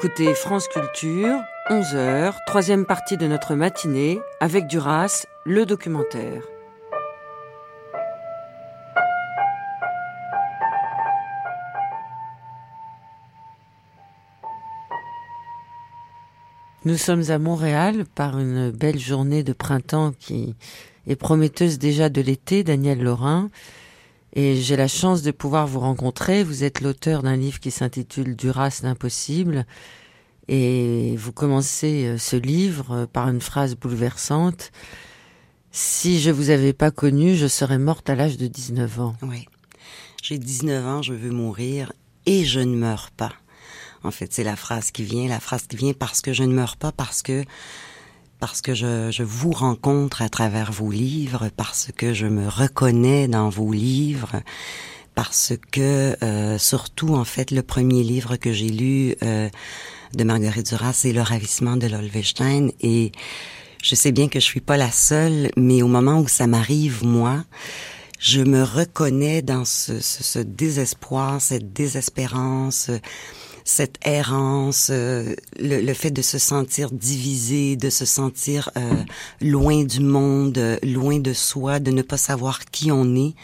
Écoutez France Culture, 11h, troisième partie de notre matinée, avec Duras, le documentaire. Nous sommes à Montréal par une belle journée de printemps qui est prometteuse déjà de l'été, Daniel Laurin. Et j'ai la chance de pouvoir vous rencontrer. Vous êtes l'auteur d'un livre qui s'intitule Duras l'impossible. Et vous commencez euh, ce livre euh, par une phrase bouleversante. Si je vous avais pas connu, je serais morte à l'âge de 19 ans. Oui. J'ai 19 ans, je veux mourir et je ne meurs pas. En fait, c'est la phrase qui vient, la phrase qui vient parce que je ne meurs pas, parce que parce que je, je, vous rencontre à travers vos livres, parce que je me reconnais dans vos livres, parce que euh, surtout en fait le premier livre que j'ai lu euh, de Marguerite Duras, c'est Le ravissement de l'Olvestein. Et je sais bien que je suis pas la seule, mais au moment où ça m'arrive moi, je me reconnais dans ce, ce, ce désespoir, cette désespérance cette errance, euh, le, fait de se sentir divisé, de se sentir euh, loin du monde, loin de soi, de ne pas savoir qui on est.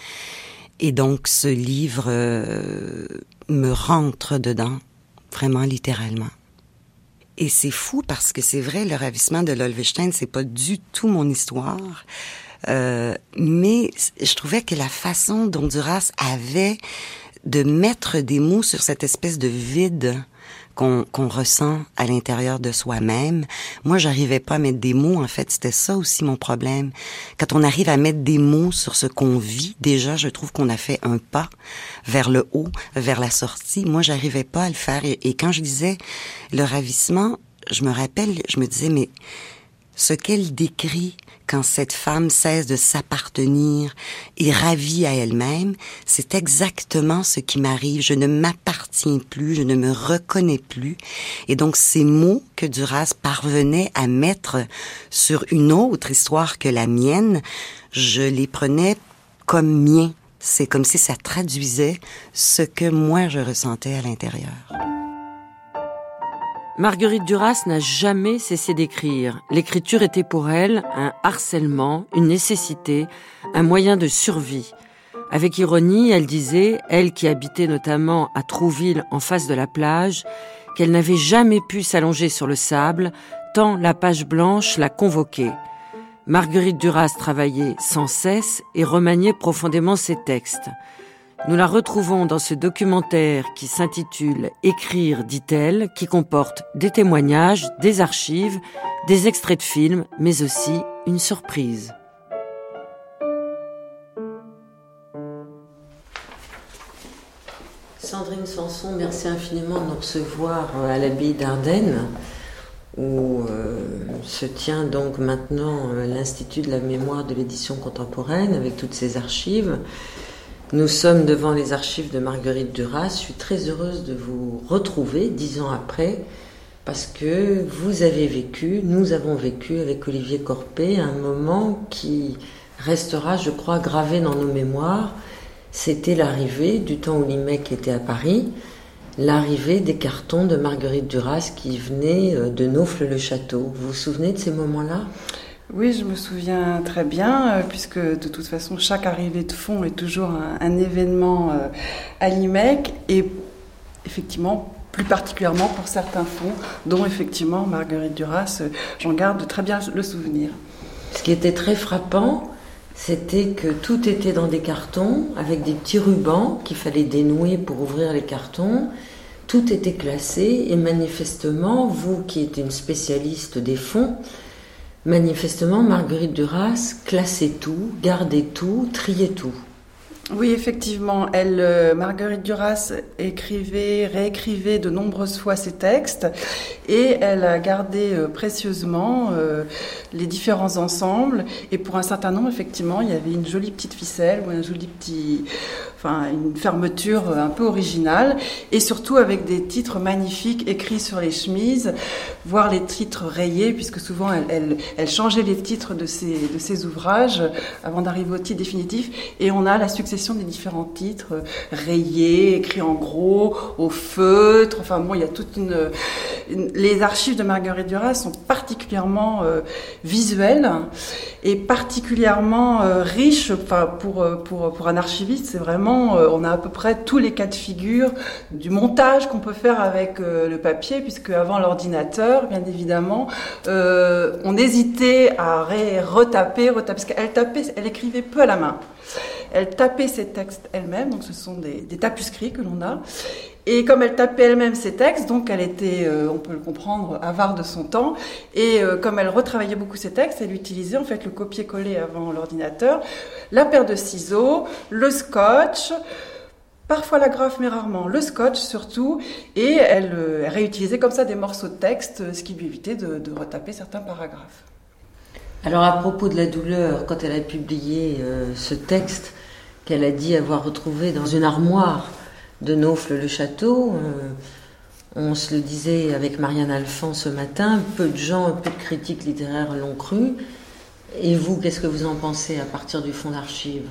Et donc ce livre euh, me rentre dedans, vraiment littéralement. Et c'est fou parce que c'est vrai, le ravissement de l'Olvestein, c'est pas du tout mon histoire. mais je trouvais que la façon dont Duras avait de mettre des mots sur cette espèce de vide qu'on ressent à l'intérieur de soi-même. Moi, j'arrivais pas à mettre des mots. En fait, c'était ça aussi mon problème. Quand on arrive à mettre des mots sur ce qu'on vit, déjà, je trouve qu'on a fait un pas vers le haut, vers la sortie. Moi, j'arrivais pas à le faire. Et, et quand je disais le ravissement, je me rappelle, je me disais, mais ce qu'elle décrit quand cette femme cesse de s'appartenir et ravie à elle-même, c'est exactement ce qui m'arrive. Je ne m'appartiens plus, je ne me reconnais plus. Et donc ces mots que Duras parvenait à mettre sur une autre histoire que la mienne, je les prenais comme miens. C'est comme si ça traduisait ce que moi je ressentais à l'intérieur. Marguerite Duras n'a jamais cessé d'écrire. L'écriture était pour elle un harcèlement, une nécessité, un moyen de survie. Avec ironie, elle disait, elle qui habitait notamment à Trouville en face de la plage, qu'elle n'avait jamais pu s'allonger sur le sable, tant la page blanche la convoquait. Marguerite Duras travaillait sans cesse et remaniait profondément ses textes. Nous la retrouvons dans ce documentaire qui s'intitule Écrire, dit-elle, qui comporte des témoignages, des archives, des extraits de films, mais aussi une surprise. Sandrine Sanson, merci infiniment de nous recevoir à l'abbaye d'Ardennes, où euh, se tient donc maintenant euh, l'Institut de la mémoire de l'édition contemporaine avec toutes ses archives. Nous sommes devant les archives de Marguerite Duras. Je suis très heureuse de vous retrouver dix ans après parce que vous avez vécu, nous avons vécu avec Olivier Corpé un moment qui restera, je crois, gravé dans nos mémoires. C'était l'arrivée du temps où l'IMEC était à Paris, l'arrivée des cartons de Marguerite Duras qui venaient euh, de Naufle-le-Château. Vous vous souvenez de ces moments-là? Oui, je me souviens très bien, euh, puisque de toute façon, chaque arrivée de fonds est toujours un, événement euh, à l'IMEC, et effectivement, plus particulièrement pour certains fonds, dont effectivement Marguerite Duras, euh, j'en garde très bien le souvenir. Ce qui était très frappant, c'était que tout était dans des cartons, avec des petits rubans qu'il fallait dénouer pour ouvrir les cartons. Tout était classé, et manifestement, vous qui êtes une spécialiste des fonds, Manifestement, Marguerite Duras classait tout, gardait tout, triait tout. Oui, effectivement, elle, euh, Marguerite Duras écrivait, réécrivait de nombreuses fois ses textes et elle a gardé euh, précieusement euh, les différents ensembles. Et pour un certain nombre, effectivement, il y avait une jolie petite ficelle ou un joli petit, enfin une fermeture un peu originale, et surtout avec des titres magnifiques écrits sur les chemises, voire les titres rayés, puisque souvent elle, changeait les titres de ses, de ses ouvrages avant d'arriver au titre définitif, et on a la succession des différents titres rayés, écrits en gros, au feutre, enfin bon, il y a toute une... les archives de Marguerite Duras sont particulièrement euh, visuelles et particulièrement euh, riches, enfin pour, euh, pour, pour un archiviste, c'est vraiment, on a à peu près tous les cas de figure du montage qu'on peut faire avec le papier, puisque avant l'ordinateur, bien évidemment, on hésitait à retaper, retaper, parce qu'elle tapait, elle écrivait peu à la main. Elle tapait ses textes elle-même, donc ce sont des, tapuscrits que l'on a. Et comme elle tapait elle-même ses textes, donc elle était, euh, on peut le comprendre, avare de son temps. Et euh, comme elle retravaillait beaucoup ses textes, elle utilisait en fait le copier-coller avant l'ordinateur, la paire de ciseaux, le scotch, parfois la graphe, mais rarement le scotch surtout. Et elle, euh, réutilisait comme ça des morceaux de texte, ce qui lui évitait de, de retaper certains paragraphes. Alors à propos de la douleur, quand elle a publié ce texte qu'elle a dit avoir retrouvé dans une armoire, de Naufle-le-Château. Euh, on se le disait avec Marianne Alphand ce matin, peu de gens, peu de critiques littéraires l'ont cru. Et vous, qu'est-ce que vous en pensez à partir du fond d'archives?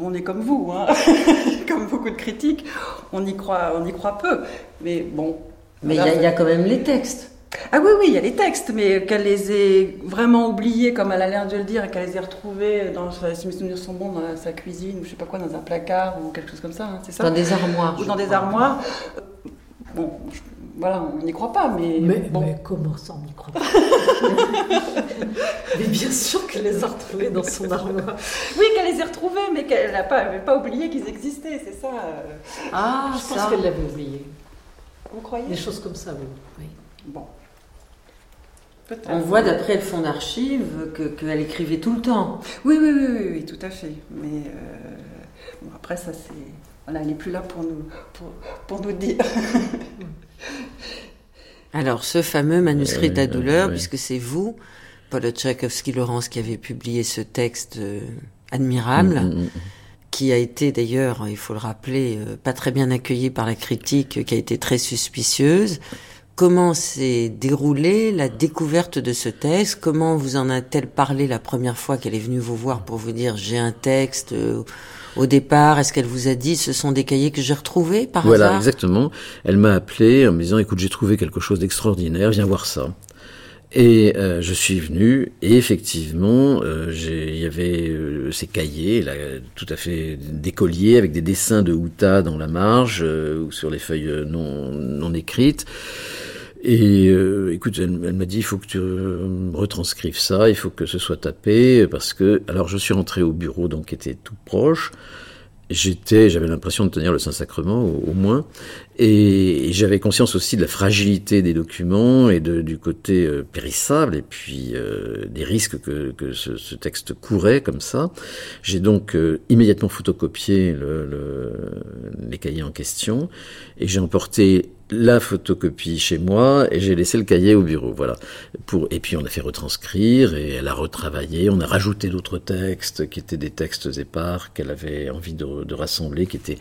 On est comme vous, hein comme beaucoup de critiques, on y croit, on y croit peu. Mais bon. Mais il y, a quand même les textes. Ah oui, oui, il y a les textes, mais qu'elle les ait vraiment oubliés, comme elle a l'air de le dire, et qu'elle les ait retrouvés, dans, si mes souvenirs sont bons, dans sa cuisine, ou je sais pas quoi, dans un placard, ou quelque chose comme ça, hein, c'est ça Dans des armoires. Ou dans des armoires. Euh, bon, voilà, on n'y croit pas, mais. Mais, bon. mais comment ça, on n'y croit pas Mais bien sûr qu'elle les a retrouvés dans son armoire. Oui, qu'elle les ait retrouvés, mais qu'elle n'a pas, pas oublié qu'ils existaient, c'est ça. Euh. Ah, je pense qu'elle l'avait oublié. Vous croyez? Des choses comme ça, oui. oui. Bon. On voit d'après le fond d'archives qu'elle écrivait tout le temps. Oui, oui, oui, oui, tout à fait. Mais euh, après, ça, c'est. Voilà, elle n'est plus là pour nous, pour, nous dire. Alors, ce fameux manuscrit de la douleur, puisque c'est vous, Paul Tchaikovsky-Laurence, qui avez publié ce texte euh, admirable. Mm, mm, mm, qui a été d'ailleurs, il faut le rappeler, euh, pas très bien accueilli par la critique, qui a été très suspicieuse. Comment s'est déroulée la découverte de ce texte? Comment vous en a-t-elle parlé la première fois qu'elle est venue vous voir pour vous dire j'ai un texte euh, au départ? Est-ce qu'elle vous a dit ce sont des cahiers que j'ai retrouvés par hasard? Voilà, exactement. Elle m'a appelé en me disant écoute j'ai trouvé quelque chose d'extraordinaire, viens voir ça. Et euh, je suis venu, et effectivement, euh, il y avait ces cahiers, là, tout à fait d'écoliers, avec des dessins de Houta dans la marge, ou sur les feuilles non, non écrites. Et euh, écoute, elle, m'a dit il faut que tu euh, retranscrives ça, il faut que ce soit tapé parce que alors je suis rentré au bureau donc qui était tout proche. J'étais, j'avais l'impression de tenir le Saint-Sacrement au, moins, et, j'avais conscience aussi de la fragilité des documents et de, du côté euh, périssable et puis des risques que, que ce, ce, texte courait comme ça. J'ai donc immédiatement photocopié le, le, les cahiers en question et j'ai emporté la photocopie chez moi et j'ai laissé le cahier au bureau. Voilà. Pour, et puis on a fait retranscrire et elle a retravaillé. On a rajouté d'autres textes qui étaient des textes épars qu'elle avait envie de, rassembler, qui étaient,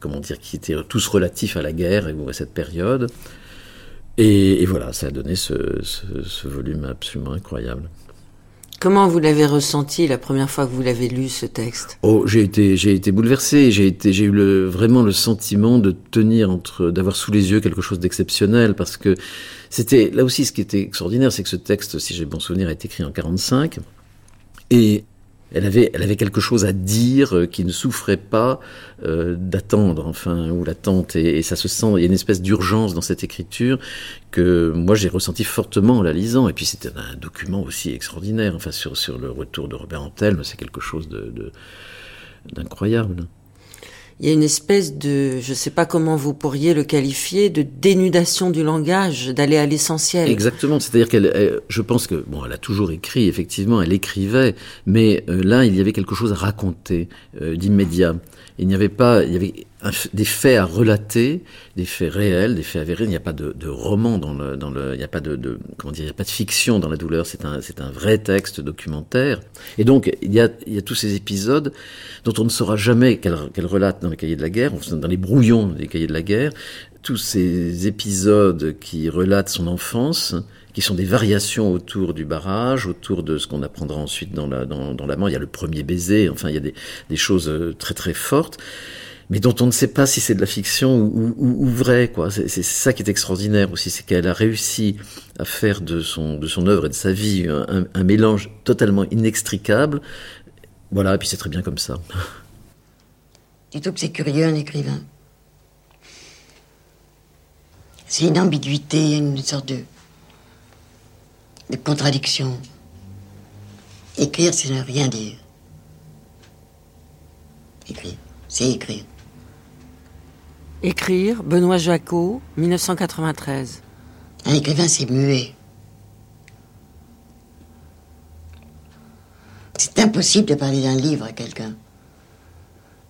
comment dire, qui étaient tous relatifs à la guerre et à cette période. Et, voilà, ça a donné ce volume absolument incroyable. Comment vous l'avez ressenti la première fois que vous l'avez lu ce texte? Oh, j'ai été, j'ai été bouleversé. J'ai été, j'ai eu vraiment le sentiment de tenir entre, d'avoir sous les yeux quelque chose d'exceptionnel parce que c'était là aussi ce qui était extraordinaire, c'est que ce texte, si j'ai bon souvenir, a été écrit en 45 et elle avait, quelque chose à dire euh, qui ne souffrait pas euh, d'attendre, enfin, ou l'attente. Et, ça se sent, il y a une espèce d'urgence dans cette écriture que moi j'ai ressenti fortement en la lisant. Et puis c'était un document aussi extraordinaire, enfin, sur, sur le retour de Robert Antelme, c'est quelque chose d'incroyable. Il y a une espèce de, je ne sais pas comment vous pourriez le qualifier, de dénudation du langage, d'aller à l'essentiel. Exactement. C'est-à-dire qu'elle, je pense que, bon, elle a toujours écrit, effectivement, elle écrivait, mais euh, là, il y avait quelque chose à raconter euh, d'immédiat. Il n'y avait pas, il y avait des faits à relater, des faits réels, des faits avérés. Il n'y a pas de, de roman dans le, dans le, il n'y a pas de, de, comment dire, il n'y a pas de fiction dans la douleur. C'est un, c'est un vrai texte documentaire. Et donc il y a, il y a tous ces épisodes dont on ne saura jamais qu'elle, qu'elle relate dans les cahiers de la guerre, dans les brouillons des cahiers de la guerre, tous ces épisodes qui relatent son enfance, qui sont des variations autour du barrage, autour de ce qu'on apprendra ensuite dans la dans, dans l'amant. Il y a le premier baiser, enfin il y a des, des choses euh, très très fortes mais dont on ne sait pas si c'est de la fiction ou, vrai. Quoi. C'est, ça qui est extraordinaire aussi, c'est qu'elle a réussi à faire de son, œuvre et de sa vie un, mélange totalement inextricable. Voilà, et puis c'est très bien comme ça. Dites-vous que c'est curieux un écrivain. C'est une ambiguïté, une sorte de, de contradiction. Écrire, c'est ne rien dire. Écrire, c'est écrire. Écrire, Benoît Jacot, 1993. Un écrivain, c'est muet. C'est impossible de parler d'un livre à quelqu'un.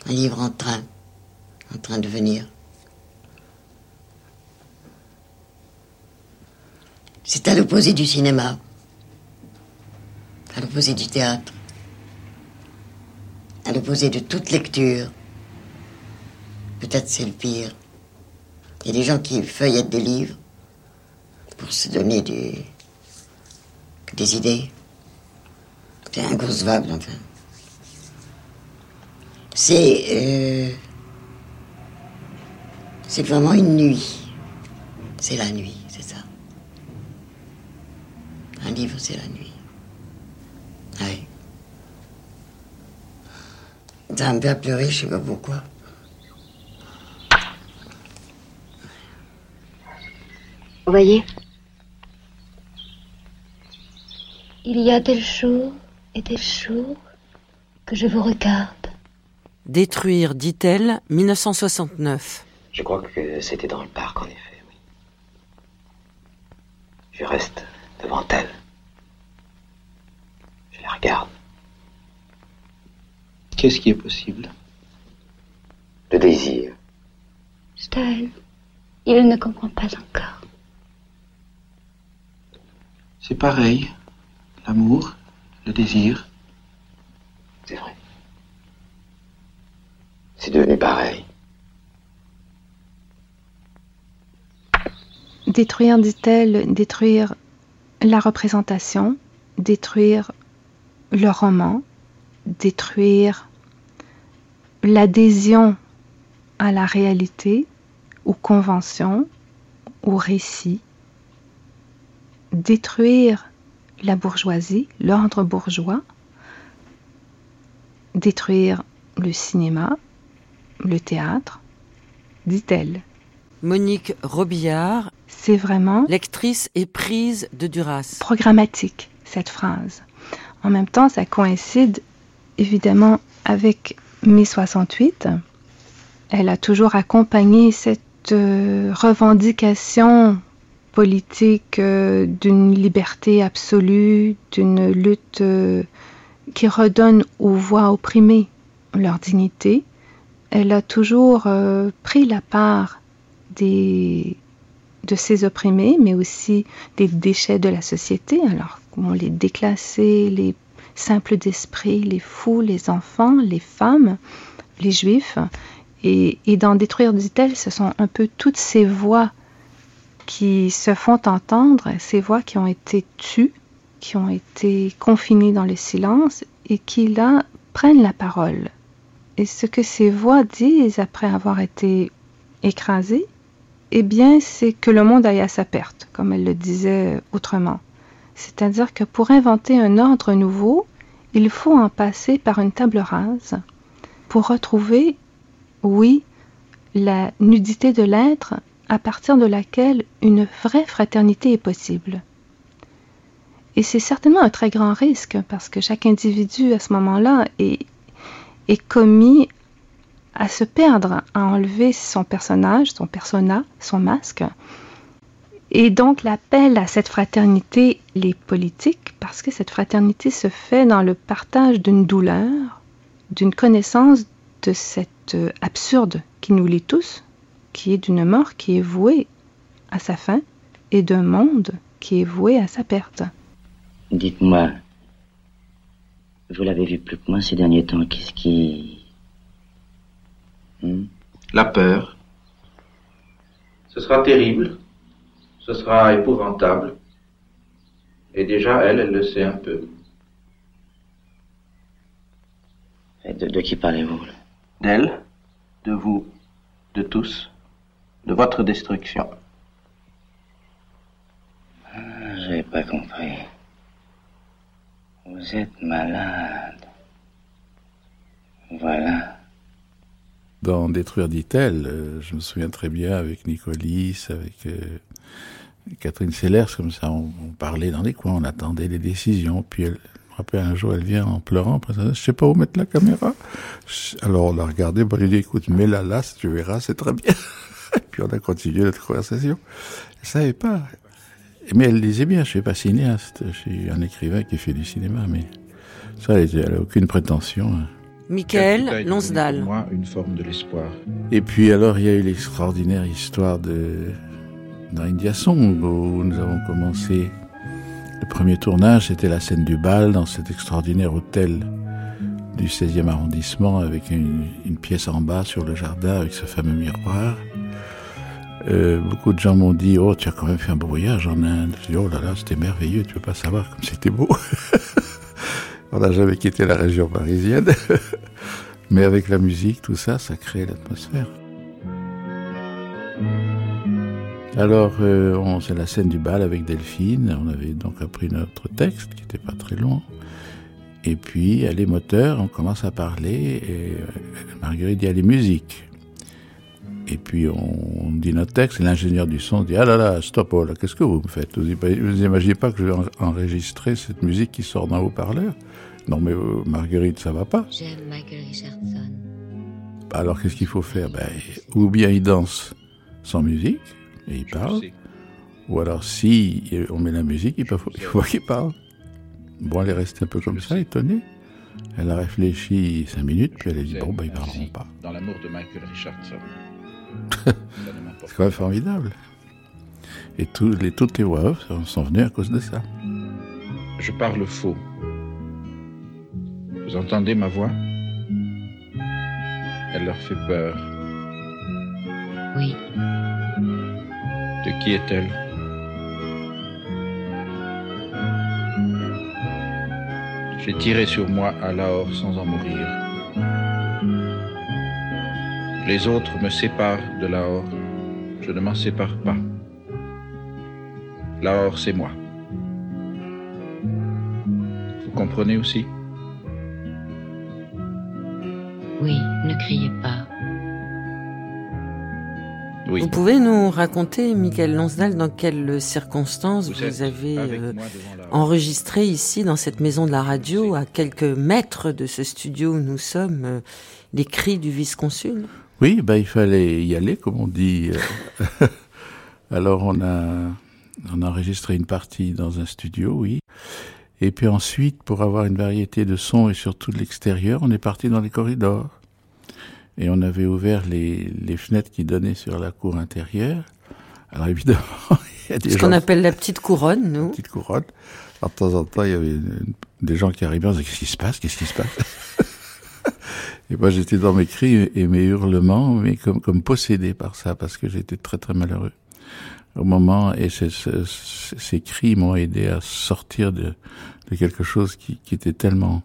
Un livre en train, en train de venir. C'est à l'opposé du cinéma, à l'opposé du théâtre, à l'opposé de toute lecture. Peut-être c'est le pire. Il y a des gens qui feuillettent des livres pour se donner des, des idées. C'est inconcevable, enfin. C'est. Euh, c'est vraiment une nuit. C'est la nuit, c'est ça. Un livre, c'est la nuit. Oui. Ça me fait pleurer, je sais pas pourquoi. Vous voyez Il y a tel jour et tel jour que je vous regarde. Détruire, dit-elle, 1969. Je crois que c'était dans le parc, en effet, oui. Je reste devant elle. Je la regarde. Qu'est-ce qui est possible? Le désir. Stein, il ne comprend pas encore. C'est pareil. L'amour, le désir. C'est vrai. C'est devenu pareil. Détruire, dit-elle, détruire la représentation, détruire le roman, détruire l'adhésion à la réalité, aux conventions, aux récits, détruire la bourgeoisie, l'ordre bourgeois, détruire le cinéma, le théâtre, dit-elle. Monique Robillard. C'est vraiment. Lectrice et prise de Duras. Programmatique, cette phrase. En même temps, ça coïncide évidemment avec mai 68. Elle a toujours accompagné cette euh, revendication politique euh, d'une liberté absolue, d'une lutte euh, qui redonne aux voix opprimées leur dignité. Elle a toujours euh, pris la part de ces opprimés, mais aussi des déchets de la société. Alors, comment les déclasser, les simples d'esprit, les fous, les enfants, les femmes, les juifs. Et, et dans Détruire, dit-elle, ce sont un peu toutes ces voix qui se font entendre, ces voix qui ont été tues, qui ont été confinées dans le silence et qui là prennent la parole. Et ce que ces voix disent après avoir été écrasées, eh bien, c'est que le monde aille à sa perte, comme elle le disait autrement. C'est-à-dire que pour inventer un ordre nouveau, il faut en passer par une table rase pour retrouver, oui, la nudité de l'être à partir de laquelle une vraie fraternité est possible. Et c'est certainement un très grand risque parce que chaque individu à ce moment-là est, est commis à se perdre, à enlever son personnage, son persona, son masque. Et donc l'appel à cette fraternité, les politiques, parce que cette fraternité se fait dans le partage d'une douleur, d'une connaissance de cette absurde qui nous lie tous, qui est d'une mort qui est vouée à sa fin et d'un monde qui est voué à sa perte. Dites-moi, vous l'avez vu plus que moi ces derniers temps, qu'est-ce qui... Hmm? La peur. Ce sera terrible, ce sera épouvantable, et déjà elle, elle le sait un peu. de, de qui parlez-vous D'elle, de vous, de tous, de votre destruction. Ah, J'ai pas compris. Vous êtes malade. Voilà. Dans Détruire, dit-elle, euh, je me souviens très bien avec Nicolis, avec euh, Catherine Sellers, comme ça, on, on, parlait dans les coins, on attendait les décisions, puis elle, me rappelle un jour, elle vient en pleurant, je sais pas où mettre la caméra. Alors on l'a regardé, bon, elle dit, écoute, mets-la là, tu verras, c'est très bien. Puis on a continué notre conversation. Elle savait pas. Mais elle disait bien, je suis pas cinéaste, je suis un écrivain qui fait du cinéma, mais ça, elle n'a aucune prétention. Hein. Michael Lonsdal. Moi, une forme de l'espoir. Et puis alors, il y a eu l'extraordinaire histoire de d'India Song, où nous avons commencé le premier tournage, c'était la scène du bal dans cet extraordinaire hôtel du 16e arrondissement avec une, une, pièce en bas sur le jardin avec ce fameux miroir. Euh, beaucoup de gens m'ont dit Oh, tu as quand même fait un beau voyage en Inde. Dis Oh là là, c'était merveilleux, tu veux pas savoir comme c'était beau. On n'a jamais quitté la région parisienne. Mais avec la musique, tout ça, ça crée l'atmosphère. Alors, euh, c'est la scène du bal avec Delphine. On avait donc appris notre texte, qui n'était pas très long. Et puis, les moteurs, on commence à parler. Et euh, Marguerite dit, allez, musique. Et puis, on, on dit notre texte. Et l'ingénieur du son dit, ah là là, stop, oh là, qu'est-ce que vous me faites? Vous n'imaginez pas que je vais enregistrer cette musique qui sort d'un haut-parleur? Non, mais euh, Marguerite, ça va pas. J'aime Michael Richardson. Alors, qu'est-ce qu'il faut faire? Ben, Ou bien il danse sans musique et il parle. Ou alors, si on met la musique, il faut, il faut qu'il parle. Bon, elle est restée un peu comme ça, étonnée. Elle a réfléchi cinq minutes, puis elle a dit bon, ben, ils parleront pas. Dans l'amour de Michael Richardson. C'est quand même formidable. Et tous les, toutes les voix off sont venues à cause de ça. Je parle faux. Vous entendez ma voix? Elle leur fait peur. Oui. De qui est-elle? J'ai tiré sur moi à Lahore sans en mourir. Les autres me séparent de Lahore. Je ne m'en sépare pas. Lahore, c'est moi. Vous comprenez aussi? Oui, ne criez pas. Oui. Vous pouvez nous raconter, Michael Lonsdal, dans quelles circonstances vous, vous avez euh, enregistré ici, dans cette maison de la radio, à quelques mètres de ce studio où nous sommes, euh, les cris du vice-consul? Oui, bah, il fallait y aller, comme on dit. Alors on a, on a enregistré une partie dans un studio, oui. Et puis ensuite, pour avoir une variété de sons et surtout de l'extérieur, on est parti dans les corridors et on avait ouvert les, les, fenêtres qui donnaient sur la cour intérieure. Alors évidemment, il y a des Ce qu'on appelle la petite couronne, nous. Petite couronne. Alors, de temps en temps, il y avait des gens qui arrivaient, on disait qu'est-ce qui se passe, qu'est-ce qui se passe? Et moi, j'étais dans mes cris et mes hurlements, mais comme, comme possédé par ça, parce que j'étais très très malheureux au moment, et ces, ces, cris m'ont aidé à sortir de, de quelque chose qui, qui était tellement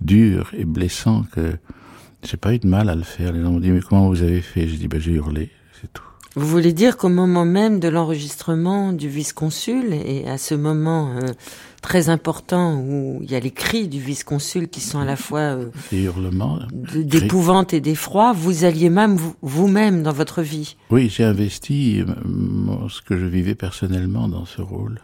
dur et blessant que j'ai pas eu de mal à le faire. Les gens m'ont dit, mais comment vous avez fait? J'ai dit, ben, j'ai hurlé, c'est tout. Vous voulez dire qu'au moment même de l'enregistrement du vice-consul, et à ce moment euh, très important où il y a les cris du vice-consul qui sont à la fois euh, les hurlements, d'épouvante et d'effroi, vous alliez même vous-même dans votre vie Oui, j'ai investi euh, ce que je vivais personnellement dans ce rôle.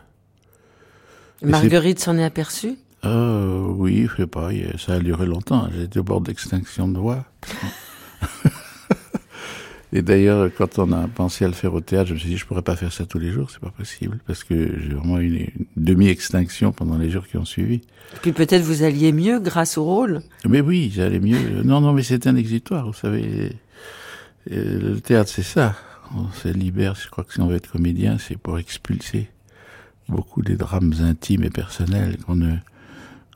Marguerite s'en est aperçue? Euh, oui, je sais pas, ça a duré longtemps. J'étais au bord d'extinction de voix. Et d'ailleurs, quand on a pensé à le faire au théâtre, je me suis dit, je pourrais pas faire ça tous les jours, c'est pas possible, parce que j'ai vraiment eu une, une demi-extinction pendant les jours qui ont suivi. Et puis peut-être vous alliez mieux grâce au rôle. Mais oui, j'allais mieux. Non, non, mais c'était un exitoire, vous savez. le théâtre, c'est ça. On se libère, je crois que si on veut être comédien, c'est pour expulser beaucoup des drames intimes et personnels qu'on ne,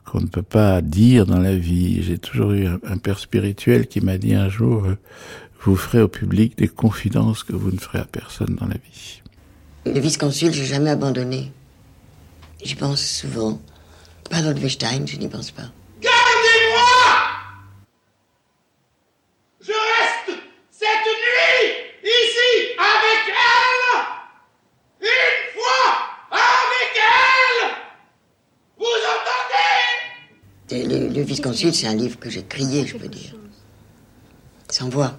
qu'on ne peut pas dire dans la vie. J'ai toujours eu un, père spirituel qui m'a dit un jour, euh, vous ferez au public des confidences que vous ne ferez à personne dans la vie. Le vice-consul, j'ai jamais abandonné. J'y pense souvent. Pas dans le je n'y pense pas. le, vice-consul, c'est un livre que j'ai crié, je peux dire. Sans voix.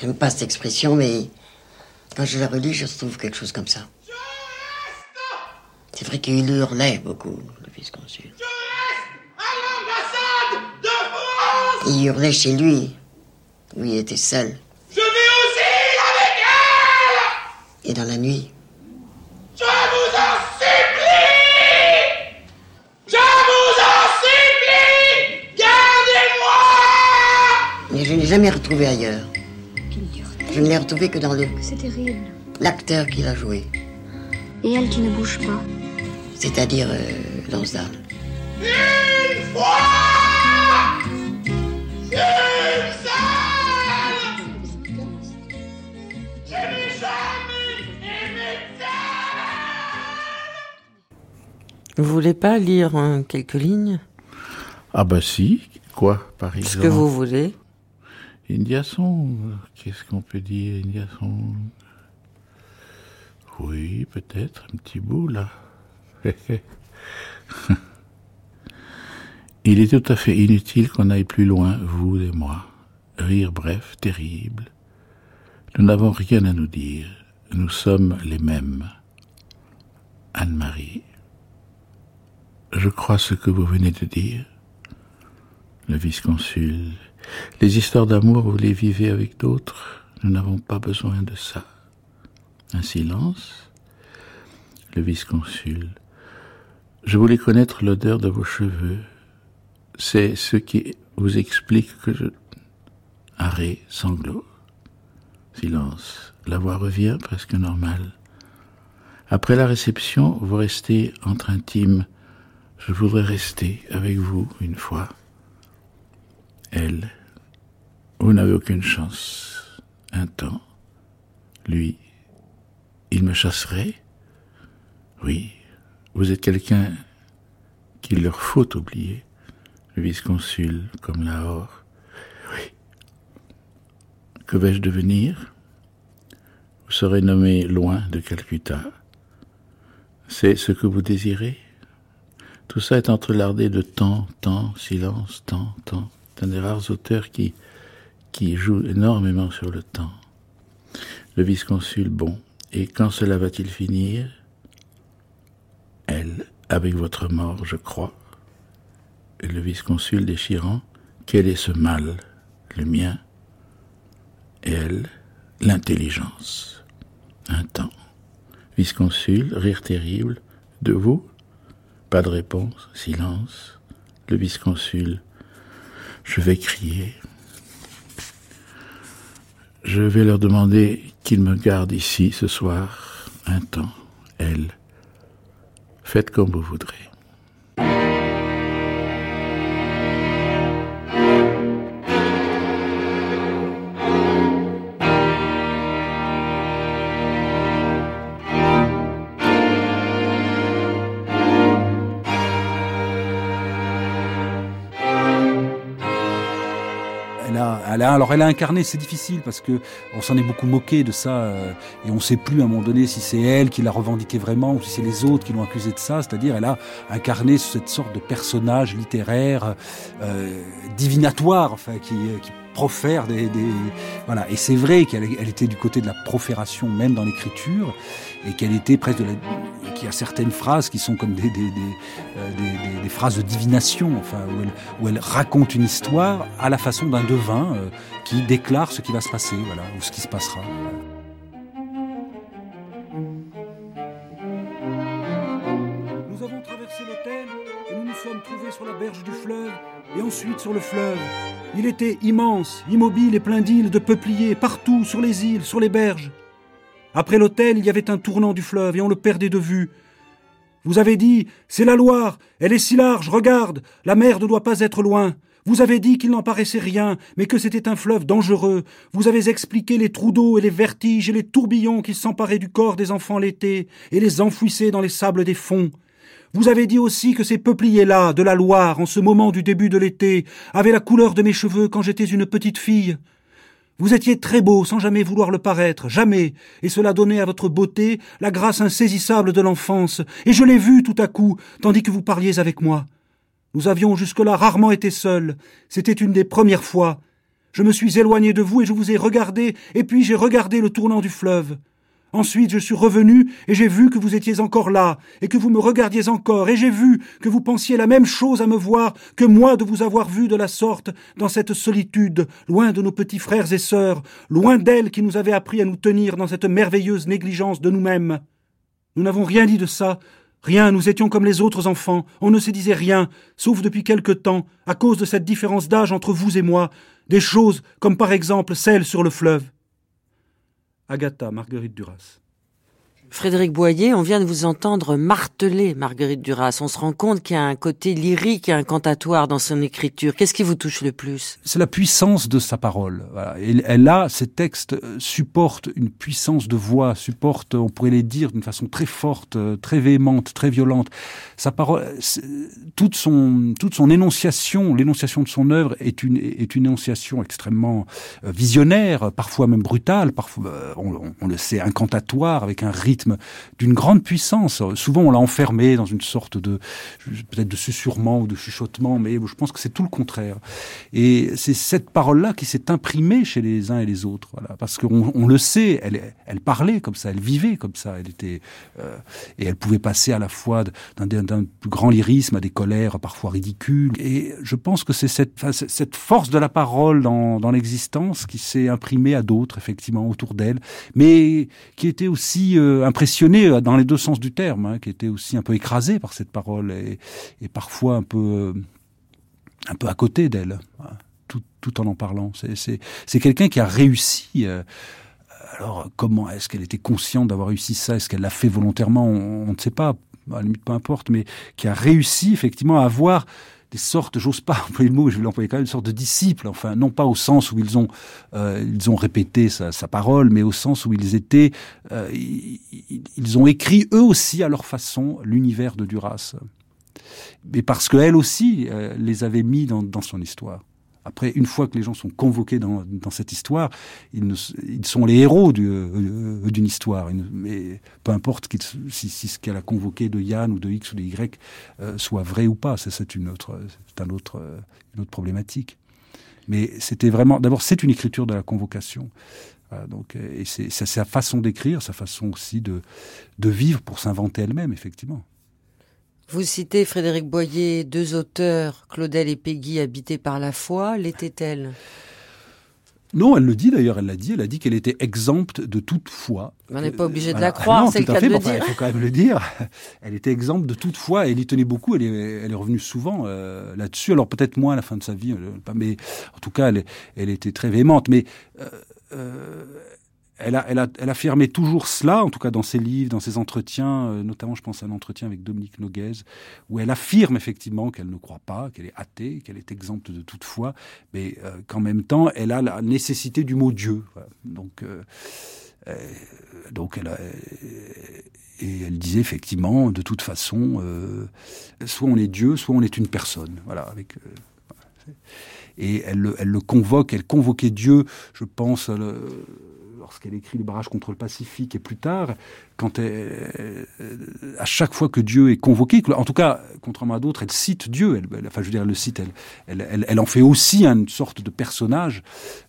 J'aime pas cette expression, mais quand je la relis, je trouve quelque chose comme ça. C'est vrai qu'il hurlait beaucoup, le vice-consul. Il hurlait chez lui, où il était seul. Je vais aussi avec elle Et dans la nuit. Mais je ne l'ai jamais retrouvé ailleurs. Je ne l'ai retrouvé que dans le. C'est terrible. L'acteur qui l'a joué. Et elle qui ne bouge pas. C'est-à-dire euh, Lansdale. Une fois Une seule Je n'ai jamais aimé Vous voulez pas lire hein, quelques lignes? Ah bah si, quoi par exemple Ce que vous voulez. Indiason, qu'est-ce qu'on peut dire Indiason Oui, peut-être, un petit bout là. Il est tout à fait inutile qu'on aille plus loin, vous et moi. Rire bref, terrible. Nous n'avons rien à nous dire. Nous sommes les mêmes. Anne-Marie, je crois ce que vous venez de dire. Le vice-consul les histoires d'amour, vous les vivez avec d'autres. Nous n'avons pas besoin de ça. Un silence. Le vice-consul. Je voulais connaître l'odeur de vos cheveux. C'est ce qui vous explique que je... Arrêt, sanglot. Silence. La voix revient presque normale. Après la réception, vous restez entre intimes. Je voudrais rester avec vous une fois. Elle, vous n'avez aucune chance. Un temps, lui, il me chasserait. Oui, vous êtes quelqu'un qu'il leur faut oublier. Le vice-consul, comme Lahore. Oui. Que vais-je devenir? Vous serez nommé loin de Calcutta. C'est ce que vous désirez? Tout ça est entrelardé de temps, temps, silence, temps, temps. C'est un des rares auteurs qui, joue énormément sur le temps. Le vice-consul, bon, et quand cela va-t-il finir? Elle, avec votre mort, je crois. Le vice-consul déchirant, quel est ce mal? Le mien. Et elle, l'intelligence. Un temps. Vice-consul, rire terrible. De vous? Pas de réponse, silence. Le vice-consul, je vais crier. Je vais leur demander qu'ils me gardent ici ce soir un temps, elle. Faites comme vous voudrez. Alors elle a incarné, c'est difficile parce que on s'en est beaucoup moqué de ça euh, et on sait plus à un moment donné si c'est elle qui l'a revendiqué vraiment ou si c'est les autres qui l'ont accusé de ça. C'est-à-dire, elle a incarné cette sorte de personnage littéraire euh, divinatoire, enfin qui, qui profère des, voilà. Et c'est vrai qu'elle elle était du côté de la profération même dans l'écriture et qu'elle était presque de qu'il y a certaines phrases qui sont comme des, euh, phrases de divination enfin où elle, où elle, raconte une histoire à la façon d'un devin euh, qui déclare ce qui va se passer voilà ou ce qui se passera. Nous avons traversé l'hôtel et nous nous sommes trouvés sur la berge du fleuve et ensuite sur le fleuve. Il était immense, immobile et plein d'îles, de peupliers, partout, sur les îles, sur les berges. Après l'hôtel, il y avait un tournant du fleuve, et on le perdait de vue. Vous avez dit, c'est la Loire, elle est si large, regarde, la mer ne doit pas être loin. Vous avez dit qu'il n'en paraissait rien, mais que c'était un fleuve dangereux. Vous avez expliqué les trous d'eau et les vertiges et les tourbillons qui s'emparaient du corps des enfants l'été et les enfouissaient dans les sables des fonds. Vous avez dit aussi que ces peupliers-là, de la Loire, en ce moment du début de l'été, avaient la couleur de mes cheveux quand j'étais une petite fille. Vous étiez très beau sans jamais vouloir le paraître, jamais, et cela donnait à votre beauté la grâce insaisissable de l'enfance, et je l'ai vu tout à coup, tandis que vous parliez avec moi. Nous avions jusque-là rarement été seuls. C'était une des premières fois. Je me suis éloigné de vous et je vous ai regardé, et puis j'ai regardé le tournant du fleuve. Ensuite je suis revenu et j'ai vu que vous étiez encore là, et que vous me regardiez encore, et j'ai vu que vous pensiez la même chose à me voir que moi de vous avoir vu de la sorte dans cette solitude, loin de nos petits frères et sœurs, loin d'elles qui nous avaient appris à nous tenir dans cette merveilleuse négligence de nous-mêmes. Nous n'avons rien dit de ça, Rien, nous étions comme les autres enfants, on ne se disait rien, sauf depuis quelque temps, à cause de cette différence d'âge entre vous et moi, des choses comme par exemple celle sur le fleuve. Agatha, Marguerite Duras. Frédéric Boyer, on vient de vous entendre marteler Marguerite Duras. On se rend compte qu'il y a un côté lyrique et incantatoire dans son écriture. Qu'est-ce qui vous touche le plus? C'est la puissance de sa parole. Elle a, ces textes euh, supportent une puissance de voix, supportent, on pourrait les dire d'une façon très forte, euh, très véhémente, très violente. Sa parole, toute son, toute son énonciation, l'énonciation de son œuvre est une, est une énonciation extrêmement euh, visionnaire, parfois même brutale, parfois, on, on le sait, incantatoire, avec un rythme d'une grande puissance. Souvent, on l'a enfermé dans une sorte de peut-être de susurrement ou de chuchotement, mais je pense que c'est tout le contraire. Et c'est cette parole-là qui s'est imprimée chez les uns et les autres, parce qu'on on le sait, elle, parlait comme ça, elle vivait comme ça, elle était euh, et elle pouvait passer à la fois d'un plus grand lyrisme à des colères parfois ridicules. Et je pense que c'est cette, force de la parole dans, dans l'existence qui s'est imprimée à d'autres, effectivement, autour d'elle, mais qui était aussi euh, impressionné euh, dans les deux sens du terme, hein, qui était aussi un peu écrasé par cette parole et, parfois un peu, euh, un peu à côté d'elle, hein, tout, tout, en en parlant. C'est quelqu'un qui a réussi. Euh, alors, comment est-ce qu'elle était consciente d'avoir réussi ça? Est-ce qu'elle l'a fait volontairement? On, on, ne sait pas. À la limite, peu importe, mais qui a réussi effectivement à avoir des sortes, j'ose pas employer le mot, je vais l'employer quand même, une sorte de disciples, enfin, non pas au sens où ils ont, euh, ils ont répété sa, parole, mais au sens où ils étaient, euh, ils, ils, ont écrit eux aussi à leur façon l'univers de Duras. Mais parce qu'elle aussi euh, les avait mis dans, dans son histoire. Après, une fois que les gens sont convoqués dans, cette histoire, ils, sont les héros euh, d'une euh, histoire. Mais peu importe si, ce qu'elle a convoqué de Yann ou de X ou de Y euh, soit vrai ou pas, c'est une autre, c'est un autre, une autre problématique. Mais c'était vraiment, d'abord, c'est une écriture de la convocation. Donc, et c'est sa façon d'écrire, sa façon aussi de vivre pour s'inventer elle-même, effectivement. Vous citez Frédéric Boyer, deux auteurs, Claudel et Peggy, habités par la foi. L'était-elle? Non, elle le dit d'ailleurs, elle l'a dit, elle a dit qu'elle était exempte de toute foi. On n'est pas obligé de la croire, c'est le cas de le dire. Il faut quand même le dire. Elle était exempte de toute foi, elle y tenait beaucoup, elle est, elle est revenue souvent euh, là-dessus, alors peut-être moins à la fin de sa vie, euh, mais en tout cas, elle, elle était très véhémente. Mais euh, euh elle, a, elle, a, elle affirmait toujours cela, en tout cas dans ses livres, dans ses entretiens, euh, notamment je pense à un entretien avec Dominique Noguez, où elle affirme effectivement qu'elle ne croit pas, qu'elle est athée, qu'elle est exempte de toute foi, mais euh, qu'en même temps elle a la nécessité du mot Dieu. Donc, euh, euh, donc elle a, et elle disait effectivement, de toute façon, soit on est Dieu, soit on est une personne. Voilà, avec et elle, elle le convoque, elle convoquait Dieu, je pense. Lorsqu'elle écrit le barrage contre le Pacifique et plus tard, quand elle, à chaque fois que Dieu est convoqué, en tout cas, contrairement à d'autres, elle cite Dieu. Elle, enfin, je veux dire, elle le cite. Elle, elle, elle, en fait aussi une sorte de personnage.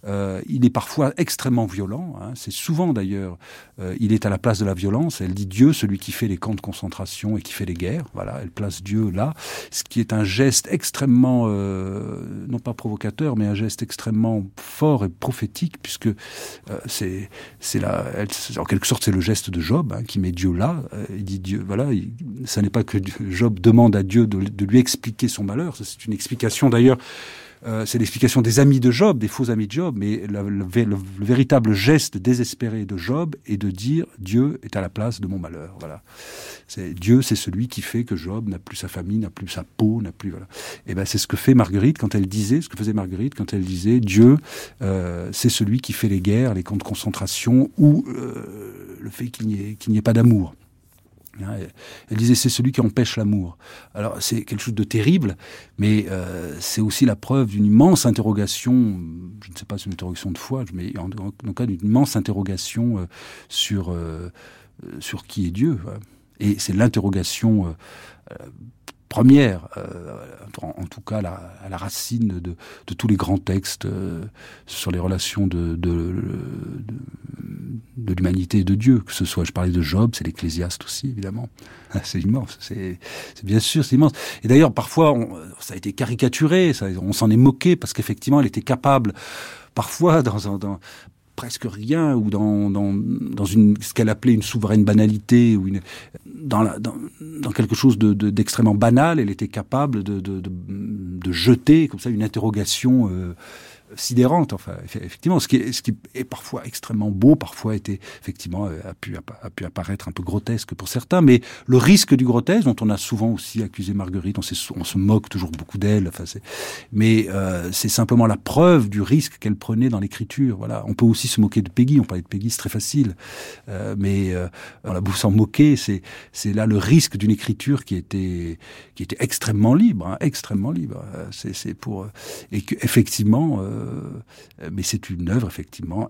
Euh, il est parfois extrêmement violent. Hein, C'est souvent d'ailleurs, euh, il est à la place de la violence. Elle dit Dieu, celui qui fait les camps de concentration et qui fait les guerres. Voilà, elle place Dieu là, ce qui est un geste extrêmement, euh, non pas provocateur, mais un geste extrêmement fort et prophétique, puisque euh, c'est c'est en quelque sorte, c'est le geste de Job qui met Dieu là. Euh, il dit Dieu, voilà, ça n'est pas que Job demande à Dieu de lui expliquer son malheur. C'est une explication d'ailleurs euh, c'est l'explication des amis de Job, des faux amis de Job, mais le, véritable geste désespéré de Job est de dire Dieu est à la place de mon malheur. Voilà. C'est Dieu, c'est celui qui fait que Job n'a plus sa famille, n'a plus sa peau, n'a plus voilà. Et eh ben c'est ce que fait Marguerite quand elle disait, ce que faisait Marguerite quand elle disait Dieu, euh, c'est celui qui fait les guerres, les camps de concentration ou euh, le fait qu'il n'y ait, qu'il n'y ait pas d'amour. Hein, elle disait c'est celui qui empêche l'amour. Alors c'est quelque chose de terrible, mais euh, c'est aussi la preuve d'une immense interrogation, je ne sais pas si c'est une interrogation de foi, mais en, tout cas d'une immense interrogation euh, sur, euh, sur qui est Dieu. Et c'est l'interrogation première, euh, en, tout cas la, à la racine de, tous les grands textes euh, sur les relations de, de, de l'humanité et de Dieu, que ce soit, je parlais de Job, c'est l'Ecclésiaste aussi, évidemment. C'est immense, c'est bien sûr, c'est immense. Et d'ailleurs, parfois, on, ça a été caricaturé, ça, on s'en est moqué, parce qu'effectivement, elle était capable parfois dans, dans, presque rien ou dans, dans, dans une, ce qu'elle appelait une souveraine banalité ou une, dans, dans, dans quelque chose d'extrêmement de, banal, elle était capable de, de, de, jeter comme ça une interrogation euh, sidérante. Enfin, effectivement, ce qui, est, ce qui est parfois extrêmement beau, parfois été effectivement euh, a pu a pu apparaître un peu grotesque pour certains, mais le risque du grotesque, dont on a souvent aussi accusé Marguerite, on, on se moque toujours beaucoup d'elle. Enfin, mais euh, c'est simplement la preuve du risque qu'elle prenait dans l'écriture. Voilà, on peut aussi se moquer de Peggy. On parlait de Peggy, c'est très facile, euh, mais euh, a beau s'en moquer, c'est là le risque d'une écriture qui était qui était extrêmement libre, hein, extrêmement libre. Euh, c'est pour et que effectivement euh, mais c'est une œuvre effectivement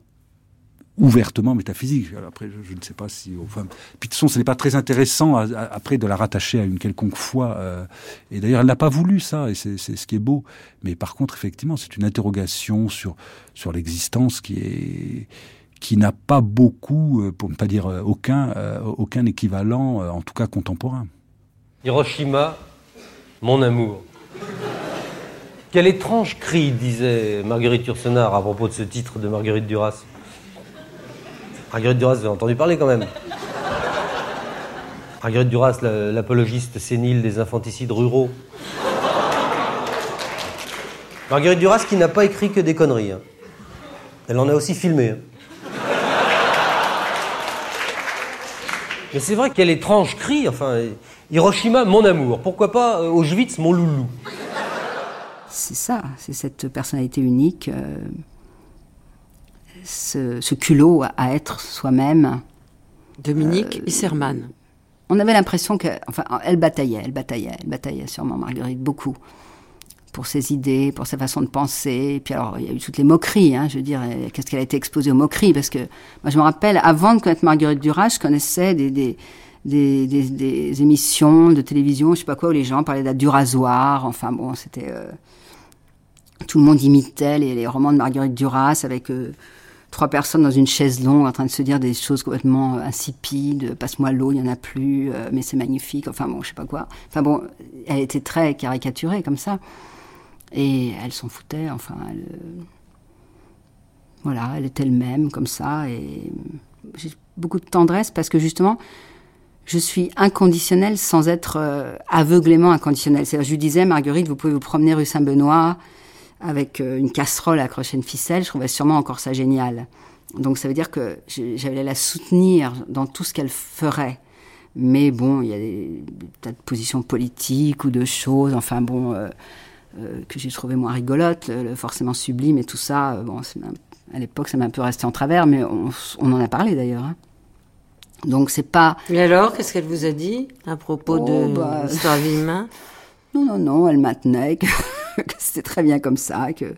ouvertement métaphysique. après, je, ne sais pas si... Enfin, puis de toute façon, ce n'est pas très intéressant après de la rattacher à une quelconque foi. Euh, et d'ailleurs, elle n'a pas voulu ça, et c'est ce qui est beau. Mais par contre, effectivement, c'est une interrogation sur, sur l'existence qui est qui n'a pas beaucoup, euh, pour ne pas dire aucun, aucun équivalent, en tout cas contemporain. Hiroshima, mon amour. Quel étrange cri, disait Marguerite Yourcenar à propos de ce titre de Marguerite Duras. Marguerite Duras, vous avez entendu parler quand même. Marguerite Duras, l'apologiste sénile des infanticides ruraux. Marguerite Duras qui n'a pas écrit que des conneries. Hein. Elle en a aussi filmé. Hein. Mais c'est vrai quel étrange cri, enfin, Hiroshima, mon amour. Pourquoi pas euh, Auschwitz, mon loulou c'est ça, c'est cette personnalité unique, euh, ce, culot à, être soi-même. Dominique euh, Isserman. On avait l'impression que, enfin, elle bataillait, elle bataillait, elle bataillait sûrement Marguerite beaucoup pour ses idées, pour sa façon de penser. Et puis alors, il y a eu toutes les moqueries, hein, je veux dire, qu'est-ce qu'elle a été exposée aux moqueries? Parce que moi, je me rappelle, avant de connaître Marguerite Duras, je connaissais des, des des, émissions de télévision, je sais pas quoi, où les gens parlaient d'un rasoir. Enfin bon, c'était euh, tout le monde imitait les, les, romans de Marguerite Duras avec euh, trois personnes dans une chaise longue en train de se dire des choses complètement euh, insipides. Passe-moi l'eau, il y en a plus, mais c'est magnifique. Enfin bon, je sais pas quoi. Enfin bon, elle était très caricaturée comme ça, et elle s'en foutait. Enfin, elle, voilà, elle est elle-même comme ça, et j'ai beaucoup de tendresse parce que justement. Je suis inconditionnelle sans être aveuglément inconditionnelle. Je lui disais, Marguerite, vous pouvez vous promener rue Saint-Benoît, avec euh, une casserole accrochée à une ficelle, je trouvais sûrement encore ça génial. Donc ça veut dire que j'allais la soutenir dans tout ce qu'elle ferait. Mais bon, il y a des, tas de positions politiques ou de choses, enfin bon, euh, euh, que j'ai trouvé moins rigolotes, le, forcément sublime et tout ça. bon, à l'époque, ça m'a un peu resté en travers, mais on, en a parlé d'ailleurs. Hein. Donc c'est pas. Et alors, qu'est-ce qu'elle vous a dit à propos oh, de bah... l'histoire Non, non, non, elle maintenait que que c'était très bien comme ça, que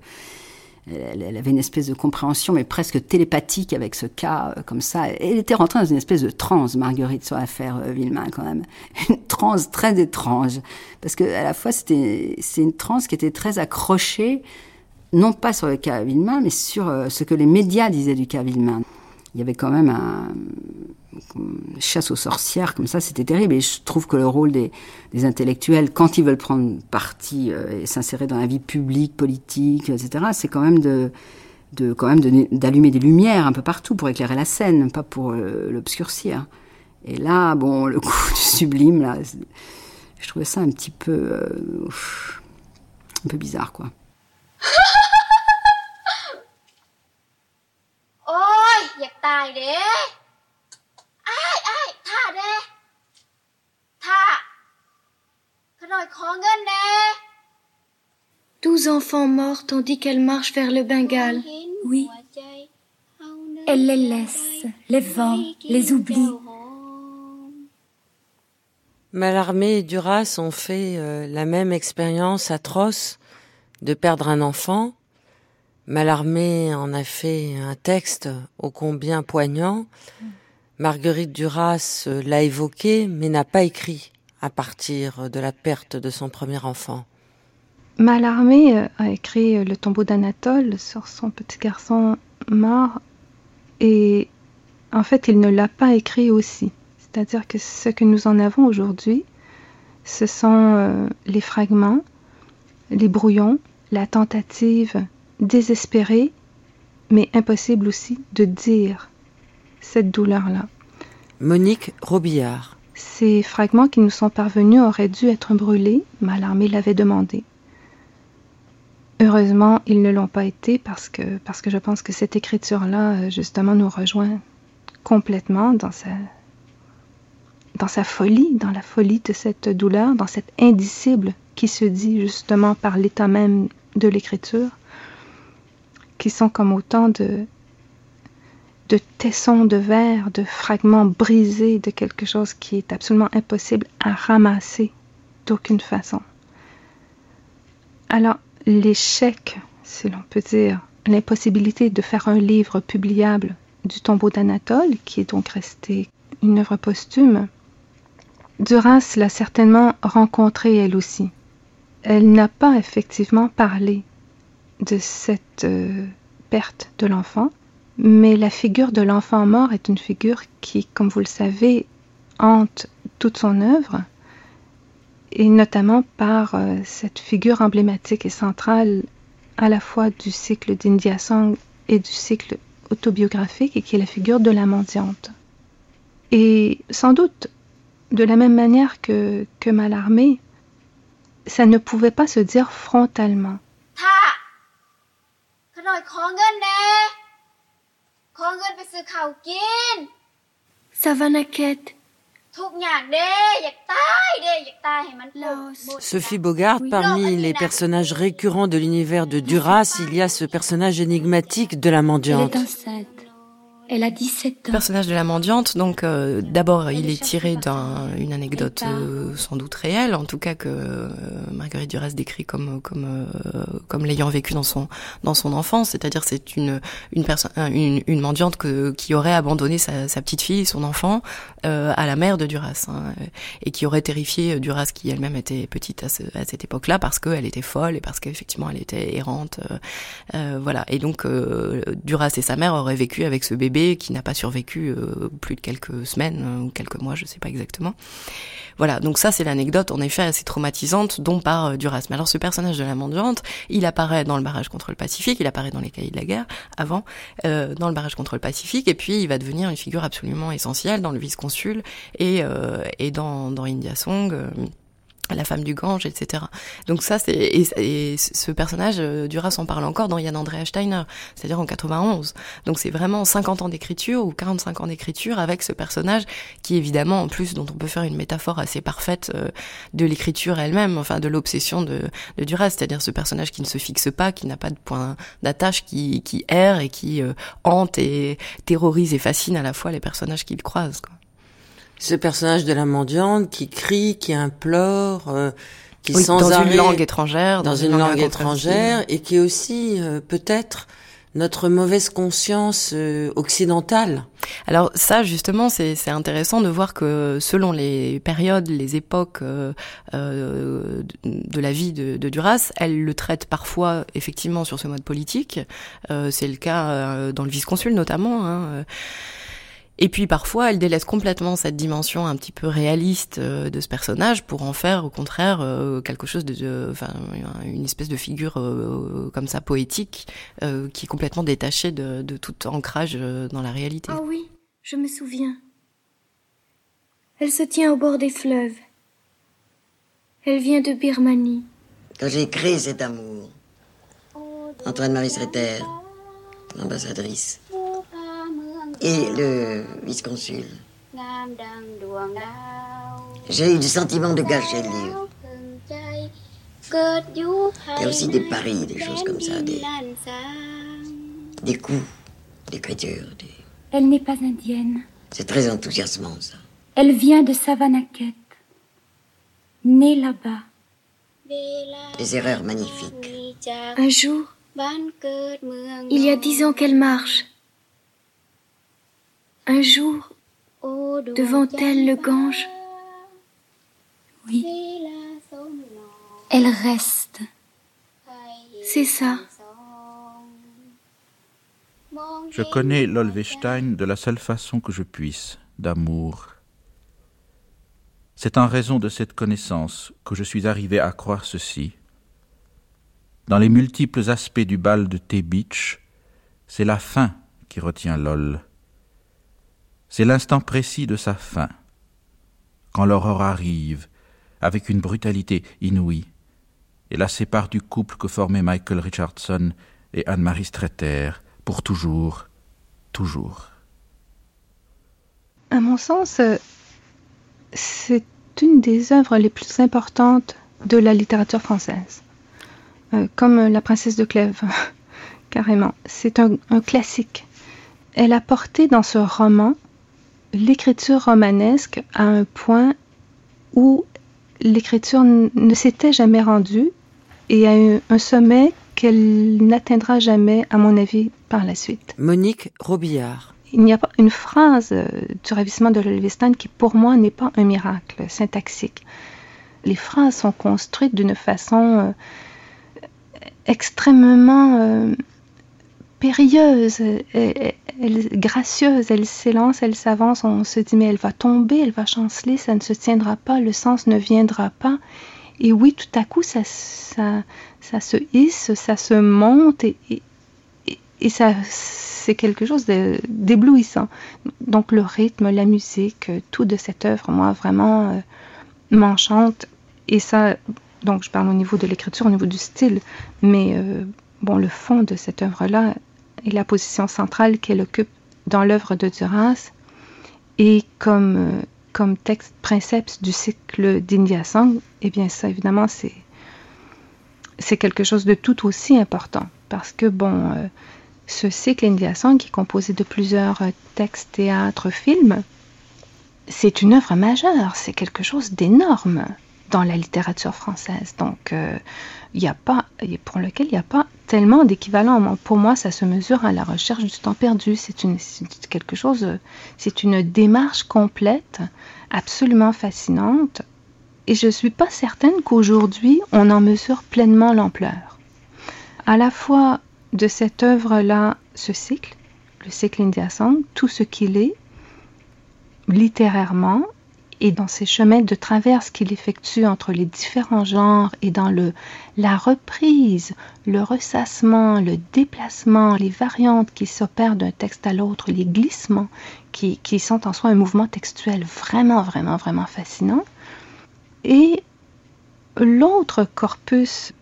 elle, avait une espèce de compréhension, mais presque télépathique avec ce cas, euh, comme ça. Elle était rentrée dans une espèce de transe, Marguerite, sur l'affaire euh, Villemain, quand même. Une transe très étrange. Parce que, à la fois, c'était, c'est une transe qui était très accrochée, non pas sur le cas Villemain, mais sur euh, ce que les médias disaient du cas Villemain. Il y avait quand même un, chasse aux sorcières comme ça, c'était terrible. Et je trouve que le rôle des, intellectuels, quand ils veulent prendre parti euh, et s'insérer dans la vie publique, politique, etc., c'est quand même de de quand même d'allumer des lumières un peu partout pour éclairer la scène, pas pour euh, l'obscurcir. Et là, bon, le coup du sublime, là, je trouvais ça un petit peu, euh, un peu bizarre, quoi. Douze enfants morts tandis qu'elle marche vers le Bengale. Oui. Elle les laisse, les vents, les oublie. Malarmé et Duras ont fait euh, la même expérience atroce de perdre un enfant. Malarmé en a fait un texte ô combien poignant. Marguerite Duras euh, l'a évoqué, mais n'a pas écrit à partir de la perte de son premier enfant. Malarmé euh, a écrit Le tombeau d'Anatole sur son petit garçon mort et en fait il ne l'a pas écrit aussi. C'est-à-dire que ce que nous en avons aujourd'hui, ce sont euh, les fragments, les brouillons, la tentative désespérée, mais impossible aussi de dire cette douleur-là. Monique Robillard. Ces fragments qui nous sont parvenus auraient dû être brûlés, Malarmé l'avait demandé. Heureusement, ils ne l'ont pas été parce que, parce que je pense que cette écriture-là, euh, justement, nous rejoint complètement dans sa, dans sa folie, dans la folie de cette douleur, dans cette indicible qui se dit justement par l'état même de l'écriture, qui sont comme autant de, de tessons de verre, de fragments brisés de quelque chose qui est absolument impossible à ramasser d'aucune façon. Alors, l'échec, si l'on peut dire, l'impossibilité de faire un livre publiable du tombeau d'Anatole, qui est donc resté une œuvre posthume, Duras l'a certainement rencontrée elle aussi. Elle n'a pas effectivement parlé de cette euh, perte de l'enfant, mais la figure de l'enfant mort est une figure qui, comme vous le savez, hante toute son œuvre, et notamment par euh, cette figure emblématique et centrale à la fois du cycle d'India Song et du cycle autobiographique, et qui est la figure de la mendiante. Et sans doute, de la même manière que, que Malarmé, ça ne pouvait pas se dire frontalement. Sophie Bogart, parmi les personnages récurrents de l'univers de Duras, il y a ce personnage énigmatique de la mendiante. Elle a 17 ans. Le personnage de la mendiante, donc euh, d'abord il est tiré d'une anecdote euh, sans doute réelle, en tout cas que euh, Marguerite Duras décrit comme comme comme l'ayant vécu dans son dans son enfance, c'est-à-dire c'est une une personne une, une mendiante que, qui aurait abandonné sa, sa petite fille, son enfant, à la mère de Duras hein, et qui aurait terrifié Duras qui elle-même était petite à, ce, à cette époque-là parce qu'elle était folle et parce qu'effectivement elle était errante, voilà. Et donc Duras et sa mère auraient vécu avec ce bébé qui n'a pas survécu euh, plus de quelques semaines euh, ou quelques mois, je ne sais pas exactement. Voilà, donc ça c'est l'anecdote en effet assez traumatisante dont par euh, Duras. Mais alors ce personnage de la mendiante, il apparaît dans le barrage contre le Pacifique, il apparaît dans les cahiers de la guerre avant, dans le barrage contre le Pacifique, et puis il va devenir une figure absolument essentielle dans le vice-consul et, et dans, dans India Song la femme du Gange, etc. Donc ça, c'est et, ce personnage, euh, Duras en parle encore dans Yann Andrea Steiner, c'est-à-dire en 91. Donc c'est vraiment 50 ans d'écriture ou 45 ans d'écriture avec ce personnage qui évidemment, en plus, dont on peut faire une métaphore assez parfaite euh, de l'écriture elle-même, enfin de l'obsession de, de, Duras, c'est-à-dire ce personnage qui ne se fixe pas, qui n'a pas de point d'attache, qui, erre et qui euh, hante et terrorise et fascine à la fois les personnages qu'il croise. Quoi ce personnage de la mendiante qui crie, qui implore, euh, qui oui, sans dans arrêt, une langue étrangère, dans, une, langue, étrangère, et qui est aussi euh, peut-être notre mauvaise conscience euh, occidentale. Alors ça, justement, c'est intéressant de voir que selon les périodes, les époques euh, de la vie de, de, Duras, elle le traite parfois effectivement sur ce mode politique. c'est le cas dans le vice-consul notamment. Hein, Et puis parfois, elle délaisse complètement cette dimension un petit peu réaliste euh, de ce personnage pour en faire au contraire euh, quelque chose de, enfin, une espèce de figure euh, comme ça poétique qui est complètement détachée de, de tout ancrage dans la réalité. Ah oui, je me souviens. Elle se tient au bord des fleuves. Elle vient de Birmanie. Quand j'ai créé cet amour, Antoine-Marie Sreter, l'ambassadrice, et le vice-consul. J'ai eu le sentiment de gâcher le livre. Il y a aussi des paris, des choses comme ça, des, des coups d'écriture. Des... Elle n'est pas indienne. C'est très enthousiasmant, ça. Elle vient de Savanaket, née là-bas. Des erreurs magnifiques. Un jour, il y a dix ans qu'elle marche. Un jour, devant elle le Gange, oui, elle reste. C'est ça. Je connais l'Olvestein de la seule façon que je puisse, d'amour. C'est en raison de cette connaissance que je suis arrivé à croire ceci. Dans les multiples aspects du bal de T Beach, c'est la fin qui retient Lol. C'est l'instant précis de sa fin, quand l'aurore arrive, avec une brutalité inouïe, et la sépare du couple que formaient Michael Richardson et Anne-Marie Streeter, pour toujours, toujours. À mon sens, c'est une des œuvres les plus importantes de la littérature française, euh, comme La princesse de Clèves, carrément. C'est un classique. Elle a porté dans ce roman l'écriture romanesque à un point où l'écriture ne s'était jamais rendue et à un, sommet qu'elle n'atteindra jamais, à mon avis, par la suite. Monique Robillard. Il n'y a pas une phrase euh, du ravissement de l'Olvestan qui, pour moi, n'est pas un miracle syntaxique. Les phrases sont construites d'une façon euh, extrêmement euh, périlleuse, elle, gracieuse, elle s'élance, elle s'avance, on se dit mais elle va tomber, elle va chanceler, ça ne se tiendra pas, le sens ne viendra pas. Et oui, tout à coup, ça, ça, ça se hisse, ça se monte et, et, ça, c'est quelque chose d'éblouissant. Donc le rythme, la musique, tout de cette œuvre, moi, vraiment euh, m'enchante. Et ça, donc je parle au niveau de l'écriture, au niveau du style, mais euh, bon, le fond de cette œuvre-là, et la position centrale qu'elle occupe dans l'œuvre de Duras et comme, euh, comme texte princeps du cycle d'India Song, eh bien ça évidemment c'est c'est quelque chose de tout aussi important parce que bon euh, ce cycle India Song qui est composé de plusieurs euh, textes, théâtres, films, c'est une œuvre majeure, c'est quelque chose d'énorme dans la littérature française. Donc, il n'y a pas, pour lequel il n'y a pas tellement d'équivalent. Pour moi, ça se mesure à la recherche du temps perdu. C'est une, quelque chose, c'est une démarche complète, absolument fascinante. Et je ne suis pas certaine qu'aujourd'hui, on en mesure pleinement l'ampleur. À la fois de cette œuvre-là, ce cycle, le cycle India Song, tout ce qu'il est, littérairement, et dans ces chemins de traverse qu'il effectue entre les différents genres et dans le, la reprise, le ressassement, le déplacement, les variantes qui s'opèrent d'un texte à l'autre, les glissements qui, qui sont en soi un mouvement textuel vraiment, vraiment, vraiment fascinant. Et l'autre corpus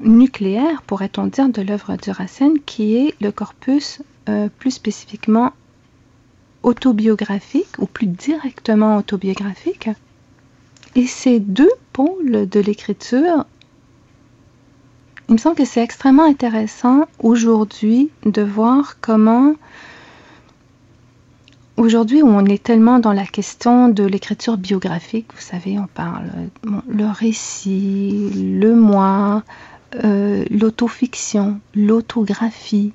nucléaire, pourrait-on dire, de l'œuvre de Racine, qui est le corpus euh, plus spécifiquement autobiographique ou plus directement autobiographique. Et ces deux pôles de l'écriture, il me semble que c'est extrêmement intéressant aujourd'hui de voir comment, aujourd'hui où on est tellement dans la question de l'écriture biographique, vous savez, on parle le récit, le moi, euh, l'autofiction, l'autographie,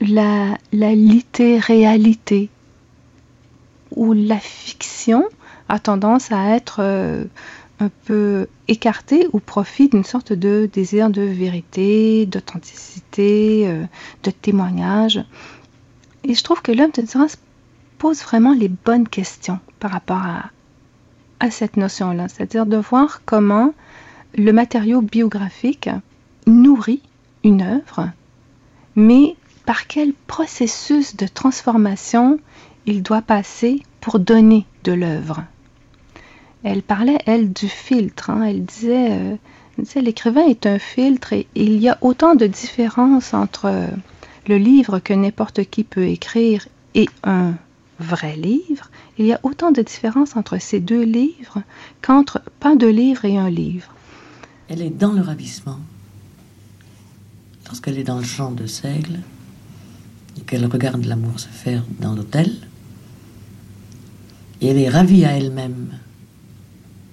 la, la littéréalité où la fiction a tendance à être euh, un peu écartée au profit d'une sorte de désir de vérité, d'authenticité, euh, de témoignage. Et je trouve que l'homme de Duras pose vraiment les bonnes questions par rapport à, à cette notion-là, c'est-à-dire de voir comment le matériau biographique nourrit une œuvre, mais par quel processus de transformation il doit passer pour donner de l'œuvre. Elle parlait, elle, du filtre. Hein. Elle disait, euh, disait l'écrivain est un filtre et il y a autant de différences entre le livre que n'importe qui peut écrire et un vrai livre, il y a autant de différences entre ces deux livres qu'entre pas de livre et un livre. Elle est dans le ravissement. Lorsqu'elle est dans le champ de seigle et qu'elle regarde l'amour se faire dans l'hôtel, et elle est ravie à elle-même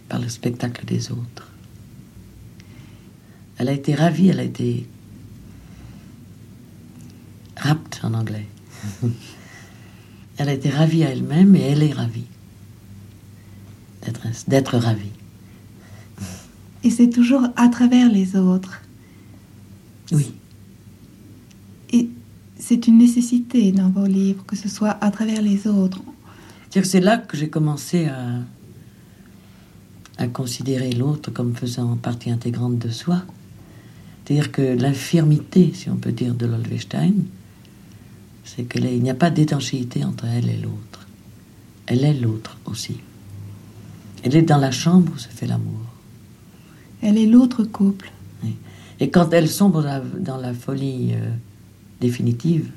par le spectacle des autres. Elle a été ravie, elle a été rapt en anglais. elle a été ravie à elle-même et elle est ravie d'être ravie. Et c'est toujours à travers les autres. Oui. Et c'est une nécessité dans vos livres que ce soit à travers les autres. C'est là que j'ai commencé à, à considérer l'autre comme faisant partie intégrante de soi. C'est-à-dire que l'infirmité, si on peut dire, de l'Olvestein, c'est qu'il n'y a pas d'étanchéité entre elle et l'autre. Elle est l'autre aussi. Elle est dans la chambre où se fait l'amour. Elle est l'autre couple. Et quand elle sombre dans la folie euh, définitive,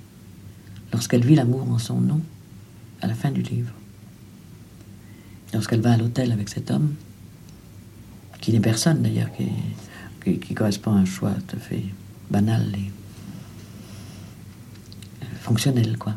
lorsqu'elle vit l'amour en son nom, à la fin du livre, lorsqu'elle va à l'hôtel avec cet homme, qui n'est personne d'ailleurs, qui, correspond à un choix tout à fait banal et fonctionnel, quoi.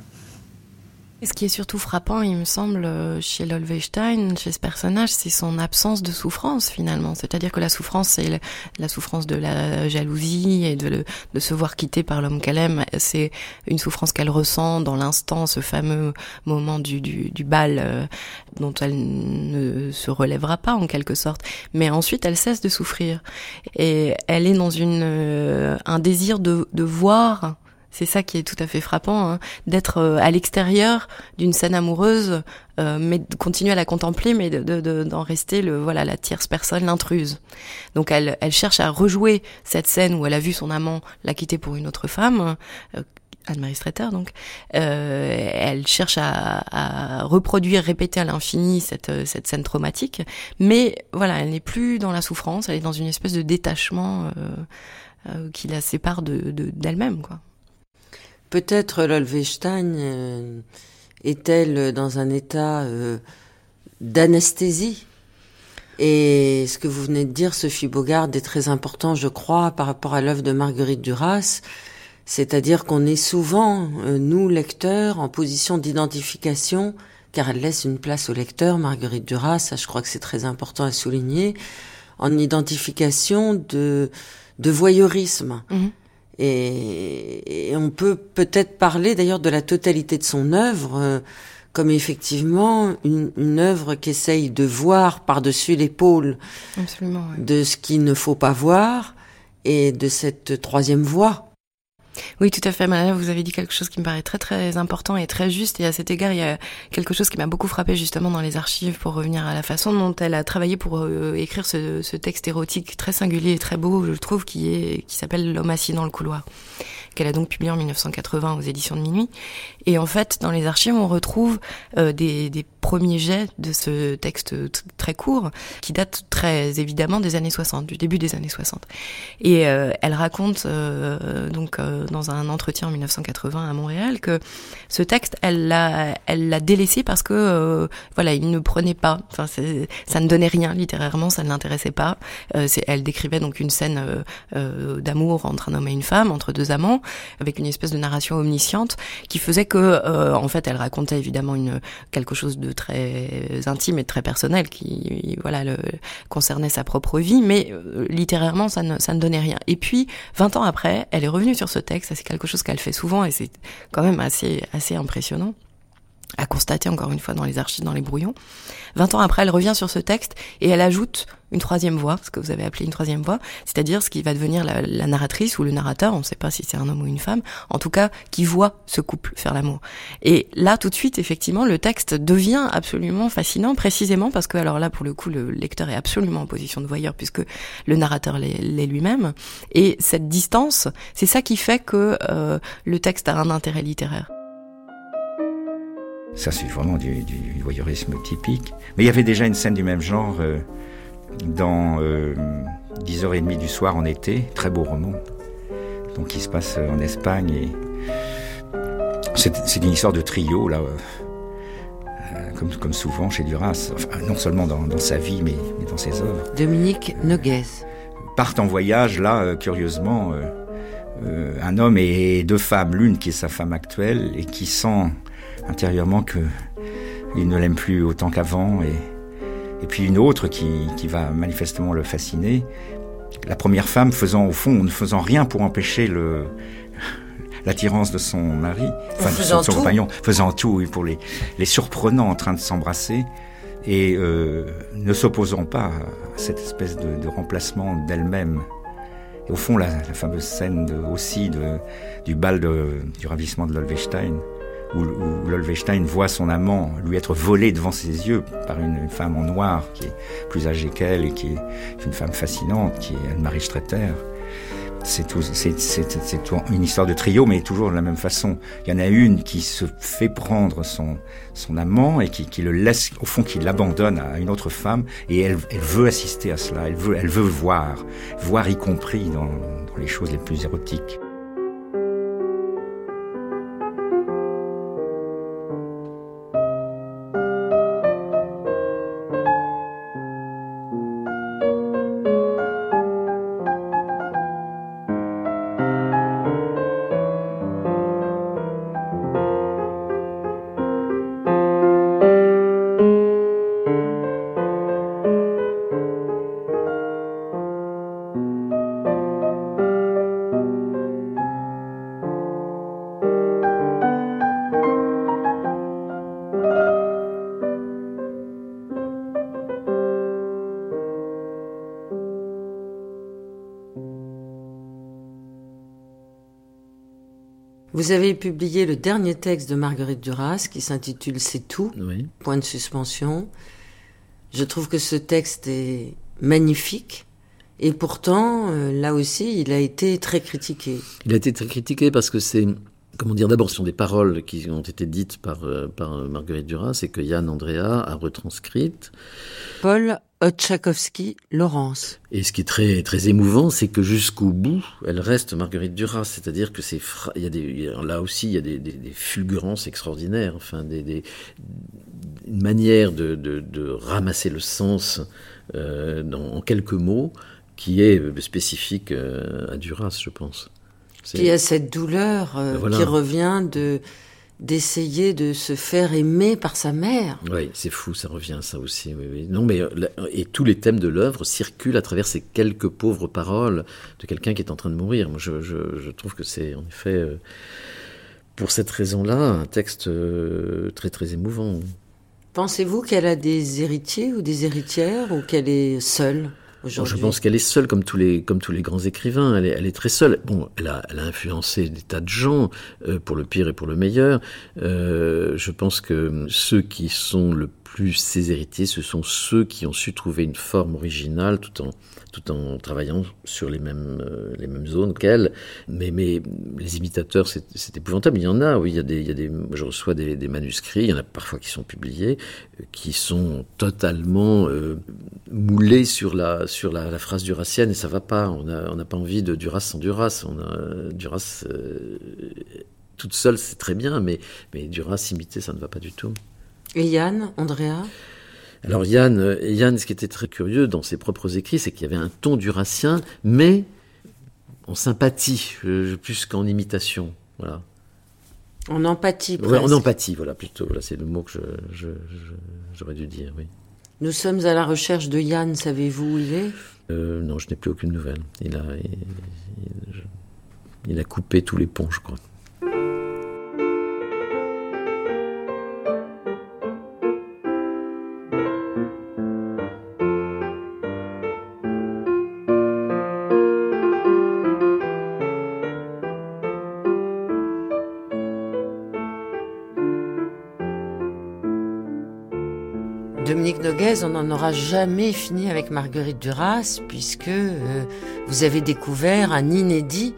Ce qui est surtout frappant, il me semble, euh, chez Lolvestein, chez ce personnage, c'est son absence de souffrance finalement. C'est-à-dire que la souffrance, c'est la souffrance de la jalousie et de, se voir quitter par l'homme qu'elle aime. C'est une souffrance qu'elle ressent dans l'instant, ce fameux moment du, bal euh, dont elle ne se relèvera pas en quelque sorte. Mais ensuite, elle cesse de souffrir. Et elle est dans une, euh, un désir de voir c'est ça qui est tout à fait frappant, hein, d'être euh, à l'extérieur d'une scène amoureuse, euh, mais de continuer à la contempler, mais d'en de, de, rester le voilà la tierce personne, l'intruse. Donc elle, elle cherche à rejouer cette scène où elle a vu son amant la quitter pour une autre femme. Euh, Anne-Marie Streeter, donc, euh, elle cherche à, à, reproduire, répéter à l'infini cette, cette scène traumatique, mais voilà, elle n'est plus dans la souffrance, elle est dans une espèce de détachement euh, qui la sépare de d'elle-même, quoi. Peut-être Lolvestein euh, est-elle dans un état euh, d'anesthésie? Et ce que vous venez de dire, Sophie Bogard, est très important, je crois, par rapport à l'œuvre de Marguerite Duras. C'est-à-dire qu'on est souvent, euh, nous, lecteurs, en position d'identification, car elle laisse une place au lecteur, Marguerite Duras, ça je crois que c'est très important à souligner, en identification de, voyeurisme. Mhm. Et, on peut peut-être parler d'ailleurs de la totalité de son œuvre euh, comme effectivement une, une œuvre qui essaye de voir par-dessus l'épaule de ce qu'il ne faut pas voir et de cette troisième voie oui, tout à fait. Madame, vous avez dit quelque chose qui me paraît très très important et très juste. Et à cet égard, il y a quelque chose qui m'a beaucoup frappé justement dans les archives pour revenir à la façon dont elle a travaillé pour euh, écrire ce, texte érotique très singulier et très beau, je trouve, qui est qui s'appelle L'homme assis dans le couloir qu'elle a donc publié en 1980 aux éditions de Minuit. Et en fait, dans les archives, on retrouve euh, des, premiers jets de ce texte très court, qui date très évidemment des années 60, du début des années 60. Et euh, elle raconte donc dans un entretien en 1980 à Montréal que ce texte, elle l'a, elle l'a délaissé parce que voilà, il ne prenait pas, enfin, ça ne donnait rien littérairement, ça ne l'intéressait pas. elle décrivait donc une scène d'amour entre un homme et une femme, entre deux amants, avec une espèce de narration omnisciente qui faisait que, euh, en fait, elle racontait évidemment une quelque chose de très intime et de très personnel qui, voilà, concernait sa propre vie, mais euh, littérairement, ça ne, ça ne donnait rien. Et puis, 20 ans après, elle est revenue sur ce texte, c'est quelque chose qu'elle fait souvent et c'est quand même assez, assez impressionnant. À constater encore une fois dans les archives, dans les brouillons. 20 ans après, elle revient sur ce texte et elle ajoute une troisième voix, ce que vous avez appelé une troisième voix, c'est-à-dire ce qui va devenir la, narratrice ou le narrateur, on ne sait pas si c'est un homme ou une femme, en tout cas qui voit ce couple faire l'amour. Et là, tout de suite, effectivement, le texte devient absolument fascinant, précisément parce que, alors là, pour le coup, le lecteur est absolument en position de voyeur puisque le narrateur l'est lui-même. Et cette distance, c'est ça qui fait que euh, le texte a un intérêt littéraire. Ça, c'est vraiment du, du, voyeurisme typique. Mais il y avait déjà une scène du même genre euh, dans euh, 10h30 du soir en été, très beau roman, donc qui se passe euh, en Espagne. Et c'est une histoire de trio, là, euh, comme, comme, souvent chez Duras, enfin, non seulement dans, dans, sa vie, mais, mais, dans ses œuvres. Dominique Noguez. Partent en voyage, là, curieusement, un homme et deux femmes, l'une qui est sa femme actuelle et qui sent intérieurement que il ne l'aime plus autant qu'avant et, et puis une autre qui, qui va manifestement le fasciner. La première femme faisant au fond, ne faisant rien pour empêcher le l'attirance de son mari, enfin de son, son compagnon, faisant tout oui, pour les, les surprenant en train de s'embrasser et euh, ne s'opposant pas à cette espèce de, de remplacement d'elle-même. Et au fond, la, la fameuse scène de, aussi de, du bal de, du ravissement de Lolvestein, où, où voit son amant lui être volé devant ses yeux par une femme en noir qui est plus âgée qu'elle et qui est une femme fascinante, qui est Anne-Marie Stretter. C'est une histoire de trio, mais toujours de la même façon. Il y en a une qui se fait prendre son, son amant et qui, qui le laisse, au fond, qui l'abandonne à une autre femme, et elle, elle veut assister à cela, elle veut, elle veut voir, voir y compris dans, dans les choses les plus érotiques. Vous avez publié le dernier texte de Marguerite Duras qui s'intitule C'est tout, oui. point de suspension. Je trouve que ce texte est magnifique et pourtant, euh, là aussi, il a été très critiqué. Il a été très critiqué parce que c'est, comment dire, d'abord, ce sont des paroles qui ont été dites par, euh, par Marguerite Duras et que Yann Andrea a retranscrites. Paul Otchakowski, Laurence. Et ce qui est très très émouvant, c'est que jusqu'au bout, elle reste Marguerite Duras, c'est-à-dire que c'est il y a des là aussi il y a des, des, des fulgurances extraordinaires, enfin des, des une manière de, de, de, ramasser le sens euh, dans, en quelques mots qui est spécifique euh, à Duras, je pense. Il y a cette douleur euh, voilà. qui revient de d'essayer de se faire aimer par sa mère. Oui, c'est fou, ça revient ça aussi. Oui, oui. Non, mais et tous les thèmes de l'œuvre circulent à travers ces quelques pauvres paroles de quelqu'un qui est en train de mourir. Moi, je, je, je trouve que c'est en effet, euh, pour cette raison-là, un texte euh, très très émouvant. Pensez-vous qu'elle a des héritiers ou des héritières ou qu'elle est seule? Je pense qu'elle est seule comme tous les comme tous les grands écrivains. Elle est, elle est très seule. Bon, elle a, elle a influencé des tas de gens euh, pour le pire et pour le meilleur. Euh, je pense que ceux qui sont le plus ses héritiers, ce sont ceux qui ont su trouver une forme originale tout en tout en travaillant sur les mêmes euh, les mêmes zones qu'elle. Mais mais les imitateurs, c'est, épouvantable. Il y en a. Oui, il y a des il y a des. Je reçois des, des manuscrits. Il y en a parfois qui sont publiés, euh, qui sont totalement euh, moulés sur la sur la, phrase duracienne et ça va pas. On a on n'a pas envie de Duras sans Duras. On a Duras toute seule, c'est très bien, mais mais Duras imité, ça ne va pas du tout. Et Yann, Andrea? Alors Yann, Yann, ce qui était très curieux dans ses propres écrits, c'est qu'il y avait un ton durassien, mais en sympathie, plus qu'en imitation. Voilà. En empathie, presque. Ouais, en empathie, voilà, plutôt. Voilà, c'est le mot que je, je, je, j'aurais dû dire, oui. Nous sommes à la recherche de Yann, savez-vous où il est? Euh, Non, je n'ai plus aucune nouvelle. Il a, il, il, il a coupé tous les ponts, je crois. On n'en aura jamais fini avec Marguerite Duras, puisque euh, vous avez découvert un inédit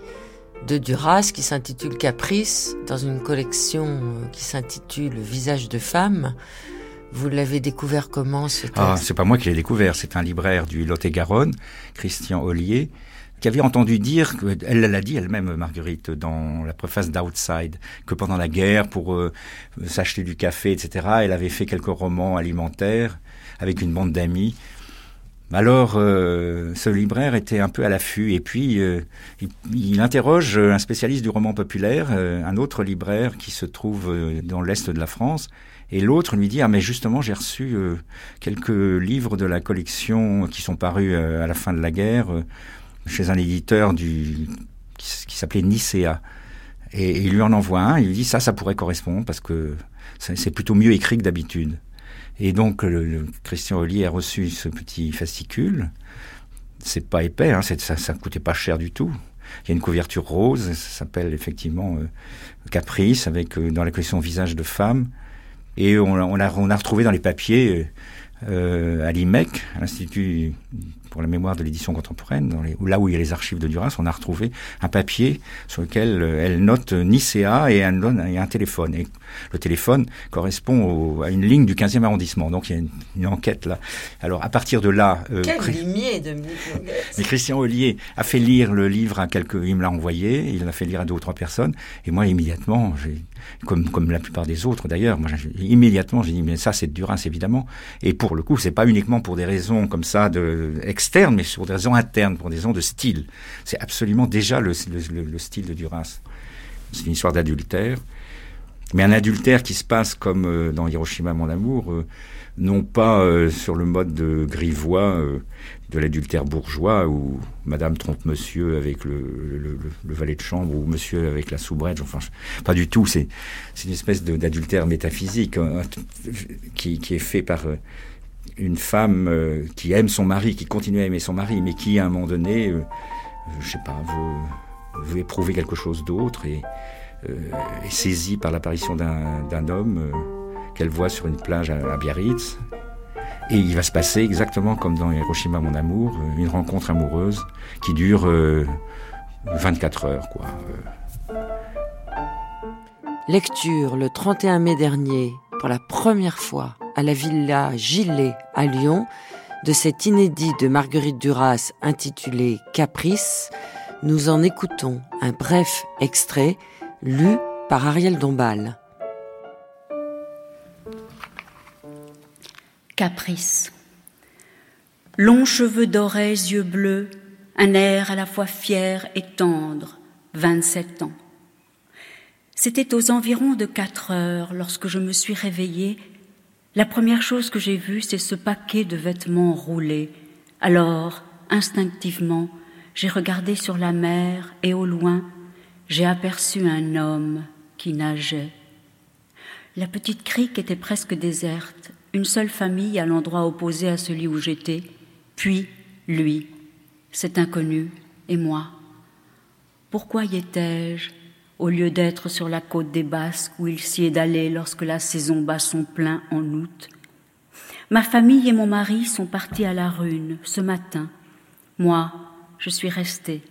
de Duras qui s'intitule Caprice, dans une collection euh, qui s'intitule Visage de femme. Vous l'avez découvert comment ce texte? Ah, c'est pas moi qui l'ai découvert, c'est un libraire du Lot-et-Garonne, Christian Ollier, qui avait entendu dire, elle l'a dit elle-même, Marguerite, dans la préface d'Outside, que pendant la guerre, pour euh, s'acheter du café, etc., elle avait fait quelques romans alimentaires avec une bande d'amis. Alors, euh, ce libraire était un peu à l'affût, et puis euh, il, interroge un spécialiste du roman populaire, euh, un autre libraire qui se trouve dans l'est de la France, et l'autre lui dit ah mais justement j'ai reçu quelques livres de la collection qui sont parus à la fin de la guerre chez un éditeur qui, qui s'appelait Nicea. Et, il lui en envoie un, il lui dit ça, ça pourrait correspondre parce que c'est plutôt mieux écrit que d'habitude. Et donc Christian Ollier a reçu ce petit fascicule. C'est pas épais, hein, ça, ça coûtait pas cher du tout. Il y a une couverture rose, ça s'appelle effectivement euh, Caprice, avec euh, dans la collection Visage de femme. Et on, on, a, on a retrouvé dans les papiers euh, à l'IMEC, à l'Institut pour la mémoire de l'édition contemporaine, dans les, là où il y a les archives de Duras, on a retrouvé un papier sur lequel euh, elle note Nicea et un, et un téléphone. Et le téléphone correspond au, à une ligne du 15e arrondissement. Donc il y a une, une enquête là. Alors à partir de là... Euh, Quel limier de Mais Christian Ollier a fait lire le livre à quelques... Il me l'a envoyé, il l'a fait lire à deux ou trois personnes. Et moi immédiatement, comme, comme la plupart des autres d'ailleurs, moi immédiatement j'ai dit mais ça c'est de Duras évidemment. Et pour le coup c'est pas uniquement pour des raisons comme ça de externe, mais sur des raisons internes, pour des raisons de style. C'est absolument déjà le, le, le, style de Duras. C'est une histoire d'adultère, mais un adultère qui se passe comme euh, dans Hiroshima, mon amour, euh, non pas euh, sur le mode de Grivois, de l'adultère bourgeois, où Madame trompe Monsieur avec le, le, le, valet de chambre, ou Monsieur avec la soubrette, enfin, pas du tout. C'est une espèce d'adultère métaphysique hein, qui, qui, est fait par une femme euh, qui aime son mari, qui continue à aimer son mari, mais qui à un moment donné, euh, je sais pas, veut, veut éprouver quelque chose d'autre et euh, est saisie par l'apparition d'un homme euh, qu'elle voit sur une plage à, à, Biarritz. Et il va se passer exactement comme dans Hiroshima mon amour, une rencontre amoureuse qui dure 24 heures, quoi. Lecture le 31 mai dernier, pour la première fois, à la villa Gillet à Lyon de cet inédit de Marguerite Duras intitulé Caprice, nous en écoutons un bref extrait lu par Ariel Dombal. Caprice. Longs cheveux dorés, yeux bleus, un air à la fois fier et tendre, 27 ans. C'était aux environs de quatre heures lorsque je me suis réveillée la première chose que j'ai vue, c'est ce paquet de vêtements roulés. Alors, instinctivement, j'ai regardé sur la mer et au loin, j'ai aperçu un homme qui nageait. La petite crique était presque déserte, une seule famille à l'endroit opposé à celui où j'étais, puis lui, cet inconnu, et moi. Pourquoi y étais-je? Au lieu d'être sur la côte des Basques où il s'y est d'aller lorsque la saison bat son plein en août. Ma famille et mon mari sont partis à la rune ce matin. Moi, je suis restée.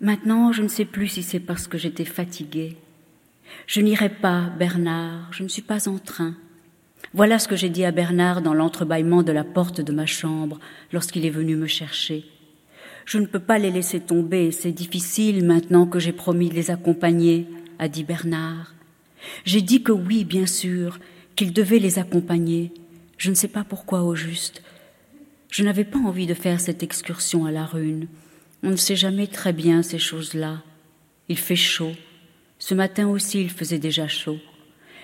Maintenant, je ne sais plus si c'est parce que j'étais fatiguée. Je n'irai pas, Bernard, je ne suis pas en train. Voilà ce que j'ai dit à Bernard dans l'entrebâillement de la porte de ma chambre lorsqu'il est venu me chercher. Je ne peux pas les laisser tomber, c'est difficile maintenant que j'ai promis de les accompagner, a dit Bernard. J'ai dit que oui, bien sûr, qu'il devait les accompagner. Je ne sais pas pourquoi au juste. Je n'avais pas envie de faire cette excursion à la rune. On ne sait jamais très bien ces choses-là. Il fait chaud. Ce matin aussi il faisait déjà chaud.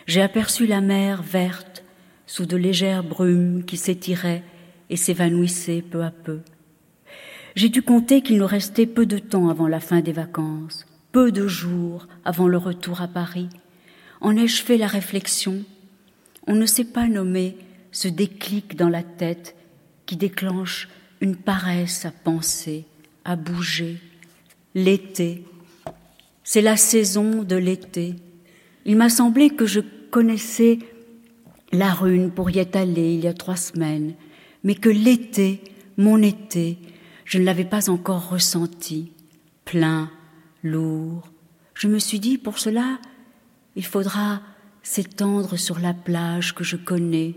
J'ai aperçu la mer verte, sous de légères brumes qui s'étiraient et s'évanouissaient peu à peu. J'ai dû compter qu'il nous restait peu de temps avant la fin des vacances, peu de jours avant le retour à Paris. En ai-je fait la réflexion? On ne sait pas nommer ce déclic dans la tête qui déclenche une paresse à penser, à bouger. L'été. C'est la saison de l'été. Il m'a semblé que je connaissais La rune pour y être allée il y a trois semaines, mais que l'été, mon été, je ne l'avais pas encore ressenti, plein, lourd. Je me suis dit, pour cela, il faudra s'étendre sur la plage que je connais,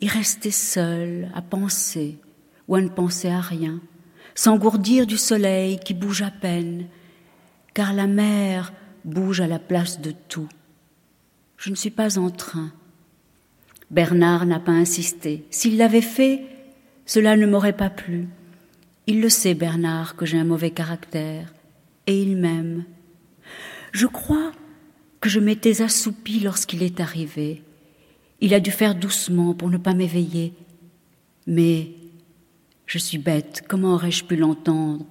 y rester seul, à penser, ou à ne penser à rien, s'engourdir du soleil qui bouge à peine, car la mer bouge à la place de tout. Je ne suis pas en train. Bernard n'a pas insisté. S'il l'avait fait, cela ne m'aurait pas plu. Il le sait, Bernard, que j'ai un mauvais caractère, et il m'aime. Je crois que je m'étais assoupie lorsqu'il est arrivé. Il a dû faire doucement pour ne pas m'éveiller. Mais je suis bête, comment aurais-je pu l'entendre?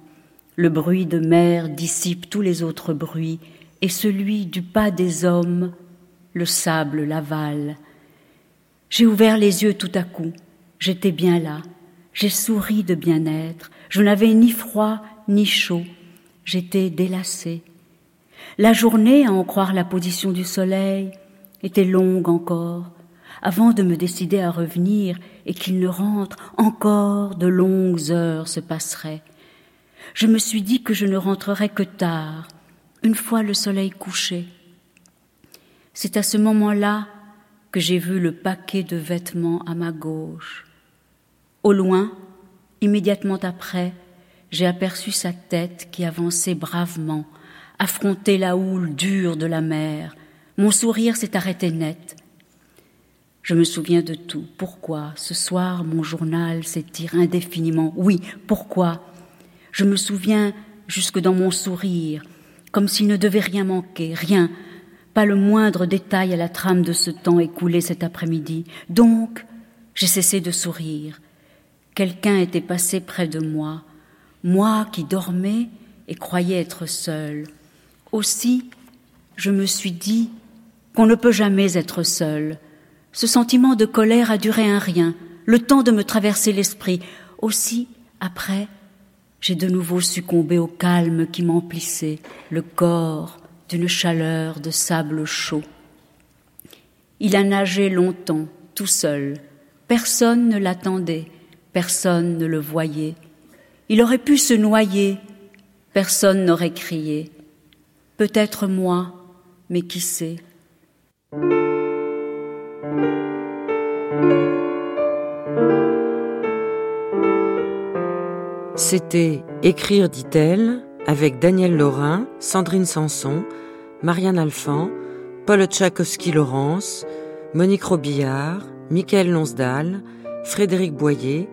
Le bruit de mer dissipe tous les autres bruits, et celui du pas des hommes, le sable l'avale. J'ai ouvert les yeux tout à coup, j'étais bien là, j'ai souri de bien-être, je n'avais ni froid ni chaud, j'étais délacée. La journée, à en croire la position du soleil, était longue encore. Avant de me décider à revenir et qu'il ne rentre, encore de longues heures se passeraient. Je me suis dit que je ne rentrerais que tard, une fois le soleil couché. C'est à ce moment-là que j'ai vu le paquet de vêtements à ma gauche. Au loin, immédiatement après, j'ai aperçu sa tête qui avançait bravement, affrontait la houle dure de la mer. Mon sourire s'est arrêté net. Je me souviens de tout. Pourquoi ce soir mon journal s'étire indéfiniment? Oui, pourquoi? Je me souviens jusque dans mon sourire, comme s'il ne devait rien manquer, rien, pas le moindre détail à la trame de ce temps écoulé cet après-midi. Donc, j'ai cessé de sourire. Quelqu'un était passé près de moi, moi qui dormais et croyais être seul. Aussi, je me suis dit qu'on ne peut jamais être seul. Ce sentiment de colère a duré un rien, le temps de me traverser l'esprit. Aussi, après, j'ai de nouveau succombé au calme qui m'emplissait le corps d'une chaleur de sable chaud. Il a nagé longtemps, tout seul. Personne ne l'attendait, personne ne le voyait. Il aurait pu se noyer, personne n'aurait crié. Peut-être moi, mais qui sait? C'était Écrire, dit-elle, avec Daniel Laurin, Sandrine Sanson, Marianne Alphand, Paul Tchaikovsky-Laurence, Monique Robillard, Michael Lonsdal, Frédéric Boyer,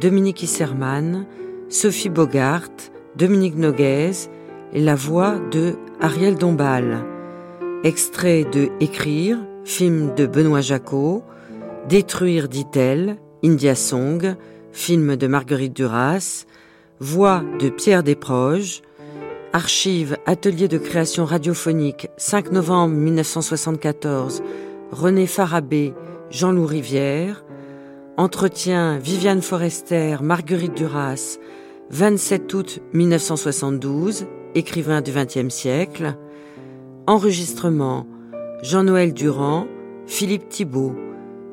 Dominique Isserman, Sophie Bogart, Dominique Noguez et la voix de Ariel Dombal. Extrait de Écrire, film de Benoît Jacot, Détruire, dit-elle, India Song, film de Marguerite Duras, Voix de Pierre Desproges, Archives Atelier de création radiophonique 5 novembre 1974, René Farabé, Jean-Loup Rivière, Entretien Viviane Forester, Marguerite Duras, 27 août 1972, écrivain du XXe siècle, Enregistrement Jean-Noël Durand, Philippe Thibault,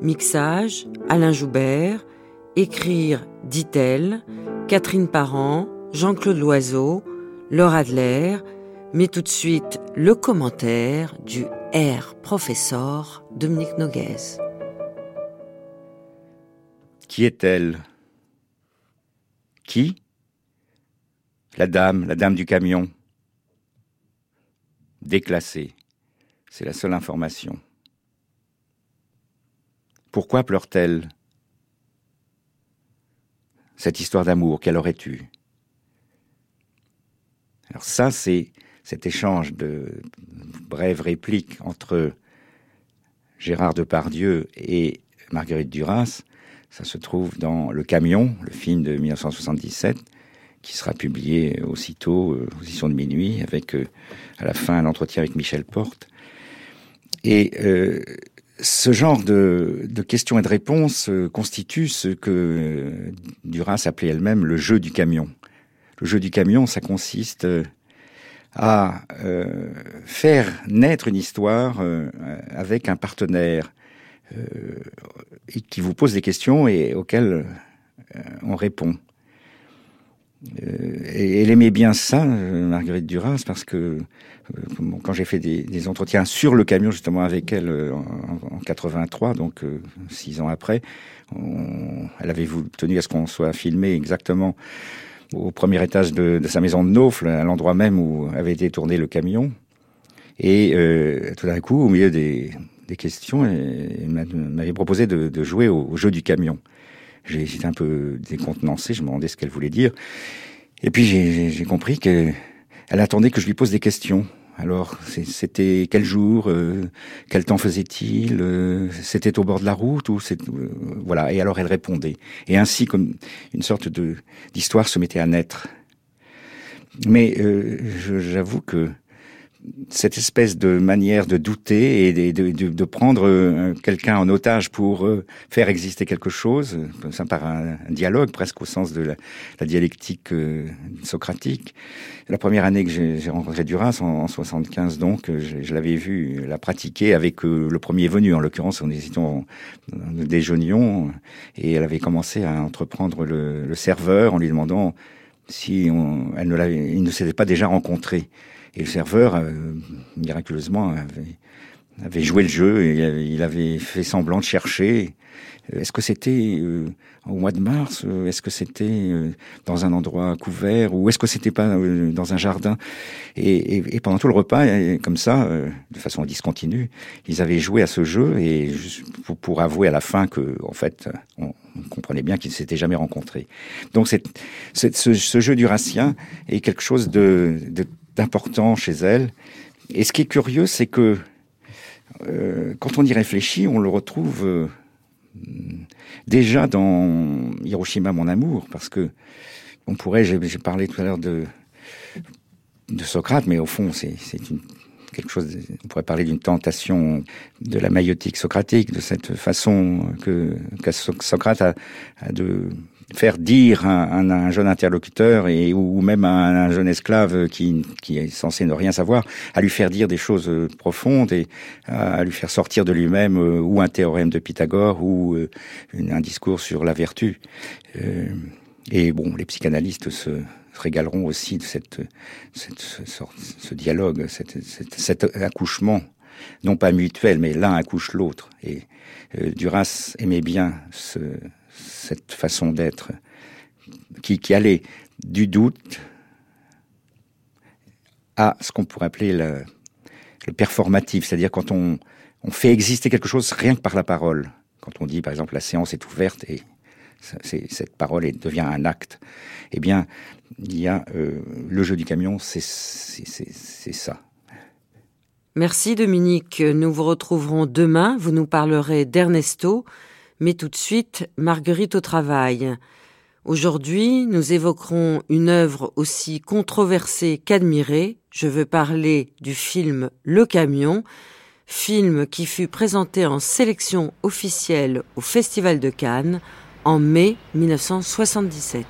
Mixage Alain Joubert, Écrire, dit-elle, Catherine Parent, Jean-Claude Loiseau, Laure Adler, mais tout de suite le commentaire du R professeur Dominique Noguez. Qui est-elle? Qui? La dame, la dame du camion. Déclassée. C'est la seule information. Pourquoi pleure-t-elle? Cette histoire d'amour qu'elle aurait eue. Alors ça, c'est cet échange de brèves répliques entre Gérard Depardieu et Marguerite Duras. Ça se trouve dans Le Camion, le film de 1977, qui sera publié aussitôt euh, aux éditions de minuit, avec euh, à la fin un entretien avec Michel Porte. Et euh, ce genre de, de, questions et de réponses euh, constitue ce que euh, Duras appelait elle-même le jeu du camion. Le jeu du camion, ça consiste euh, à faire naître une histoire avec un partenaire et qui vous pose des questions et auxquelles on répond. et elle aimait bien ça, Marguerite Duras, parce que quand j'ai fait des, entretiens sur le camion justement avec elle en, 83, donc six ans après, elle avait tenu à ce qu'on soit filmé exactement au premier étage de, sa maison de Naufle, à l'endroit même où avait été tourné le camion. Et euh, tout d'un coup, au milieu des, questions, elle m'avait proposé de, jouer au, jeu du camion. J'étais un peu décontenancé, je me demandais ce qu'elle voulait dire. Et puis j'ai compris qu'elle attendait que je lui pose des questions. Alors, c'était quel jour, euh, quel temps faisait-il, euh, c'était au bord de la route ou c'est euh, voilà. Et alors elle répondait. Et ainsi, comme une sorte de d'histoire se mettait à naître. Mais j'avoue que cette espèce de manière de douter et de, prendre euh, quelqu'un en otage pour euh, faire exister quelque chose, comme ça par un, dialogue presque au sens de la, dialectique euh, socratique. La première année que j'ai rencontré Duras, en, en 75 donc, je, je l'avais vu la pratiquer avec le premier venu. En l'occurrence, on était en, déjeunions et elle avait commencé à entreprendre le, serveur en lui demandant si elle ne il ne s'était pas déjà rencontré. Et le serveur, euh, miraculeusement, avait, avait, joué le jeu et il avait fait semblant de chercher. Est-ce que c'était euh, au mois de mars Est-ce que c'était euh, dans un endroit couvert Ou est-ce que c'était pas dans un jardin et, et, et, pendant tout le repas, comme ça, de façon discontinue, ils avaient joué à ce jeu et pour, pour avouer à la fin que, en fait, on, comprenait bien qu'ils ne s'étaient jamais rencontrés. Donc, c'est, ce, ce, jeu du ratien est quelque chose de, de d'important chez elle. Et ce qui est curieux, c'est que euh, quand on y réfléchit, on le retrouve euh, déjà dans Hiroshima, mon amour, parce que on pourrait, j'ai parlé tout à l'heure de, de Socrate, mais au fond, c'est quelque chose, on pourrait parler d'une tentation de la maïotique socratique, de cette façon que Socrate a de faire dire à un, un, jeune interlocuteur et ou même à un, jeune esclave qui, qui est censé ne rien savoir, à lui faire dire des choses euh, profondes et à lui faire sortir de lui-même euh, ou un théorème de Pythagore ou euh, un discours sur la vertu. et bon, les psychanalystes se, régaleront aussi de cette, cette ce, ce, dialogue, cette, cet accouchement, non pas mutuel, mais l'un accouche l'autre. Et Duras aimait bien ce, cette façon d'être qui, allait du doute à ce qu'on pourrait appeler le, performatif, c'est-à-dire quand on, on, fait exister quelque chose rien que par la parole. Quand on dit, par exemple, la séance est ouverte et cette parole devient un acte, eh bien, il y a euh, le jeu du camion, c'est ça. Merci Dominique. Nous vous retrouverons demain. Vous nous parlerez d'Ernesto, mais tout de suite Marguerite au travail. Aujourd'hui, nous évoquerons une œuvre aussi controversée qu'admirée. Je veux parler du film Le Camion, film qui fut présenté en sélection officielle au Festival de Cannes en mai 1977.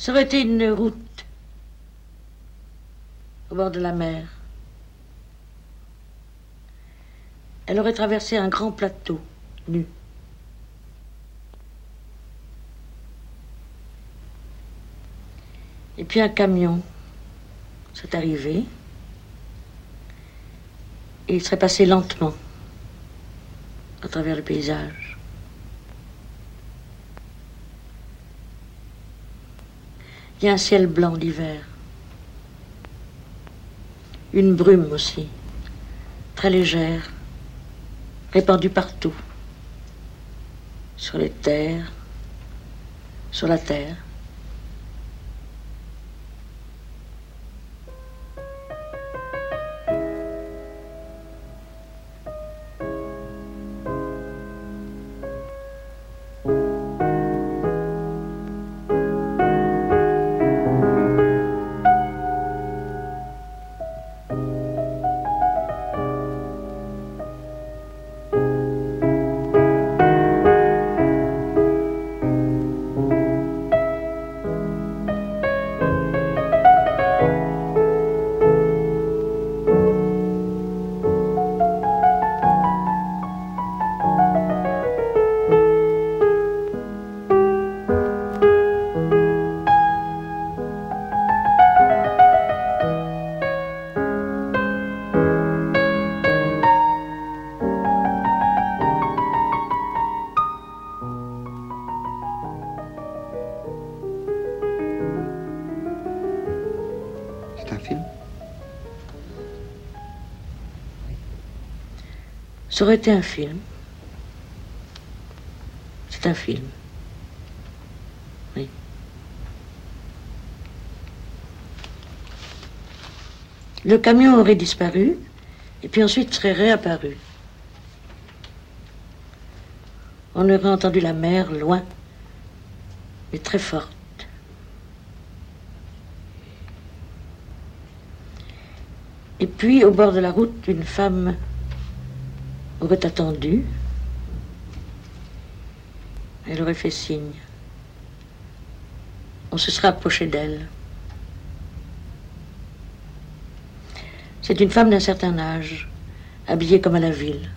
Ça aurait été une route au bord de la mer. Elle aurait traversé un grand plateau, nu. Et puis un camion s'est arrivé et il serait passé lentement à travers le paysage. A un ciel blanc l'hiver. Une brume aussi, très légère, répandue partout. Sur les terres, sur la terre. Ça aurait été un film. C'est un film. Oui. Le camion aurait disparu et puis ensuite serait réapparu. On aurait entendu la mer loin, mais très forte. Et puis, au bord de la route, une femme aurait attendu. Elle aurait fait signe. On se serait approché d'elle. C'est une femme d'un certain âge, habillée comme à la ville.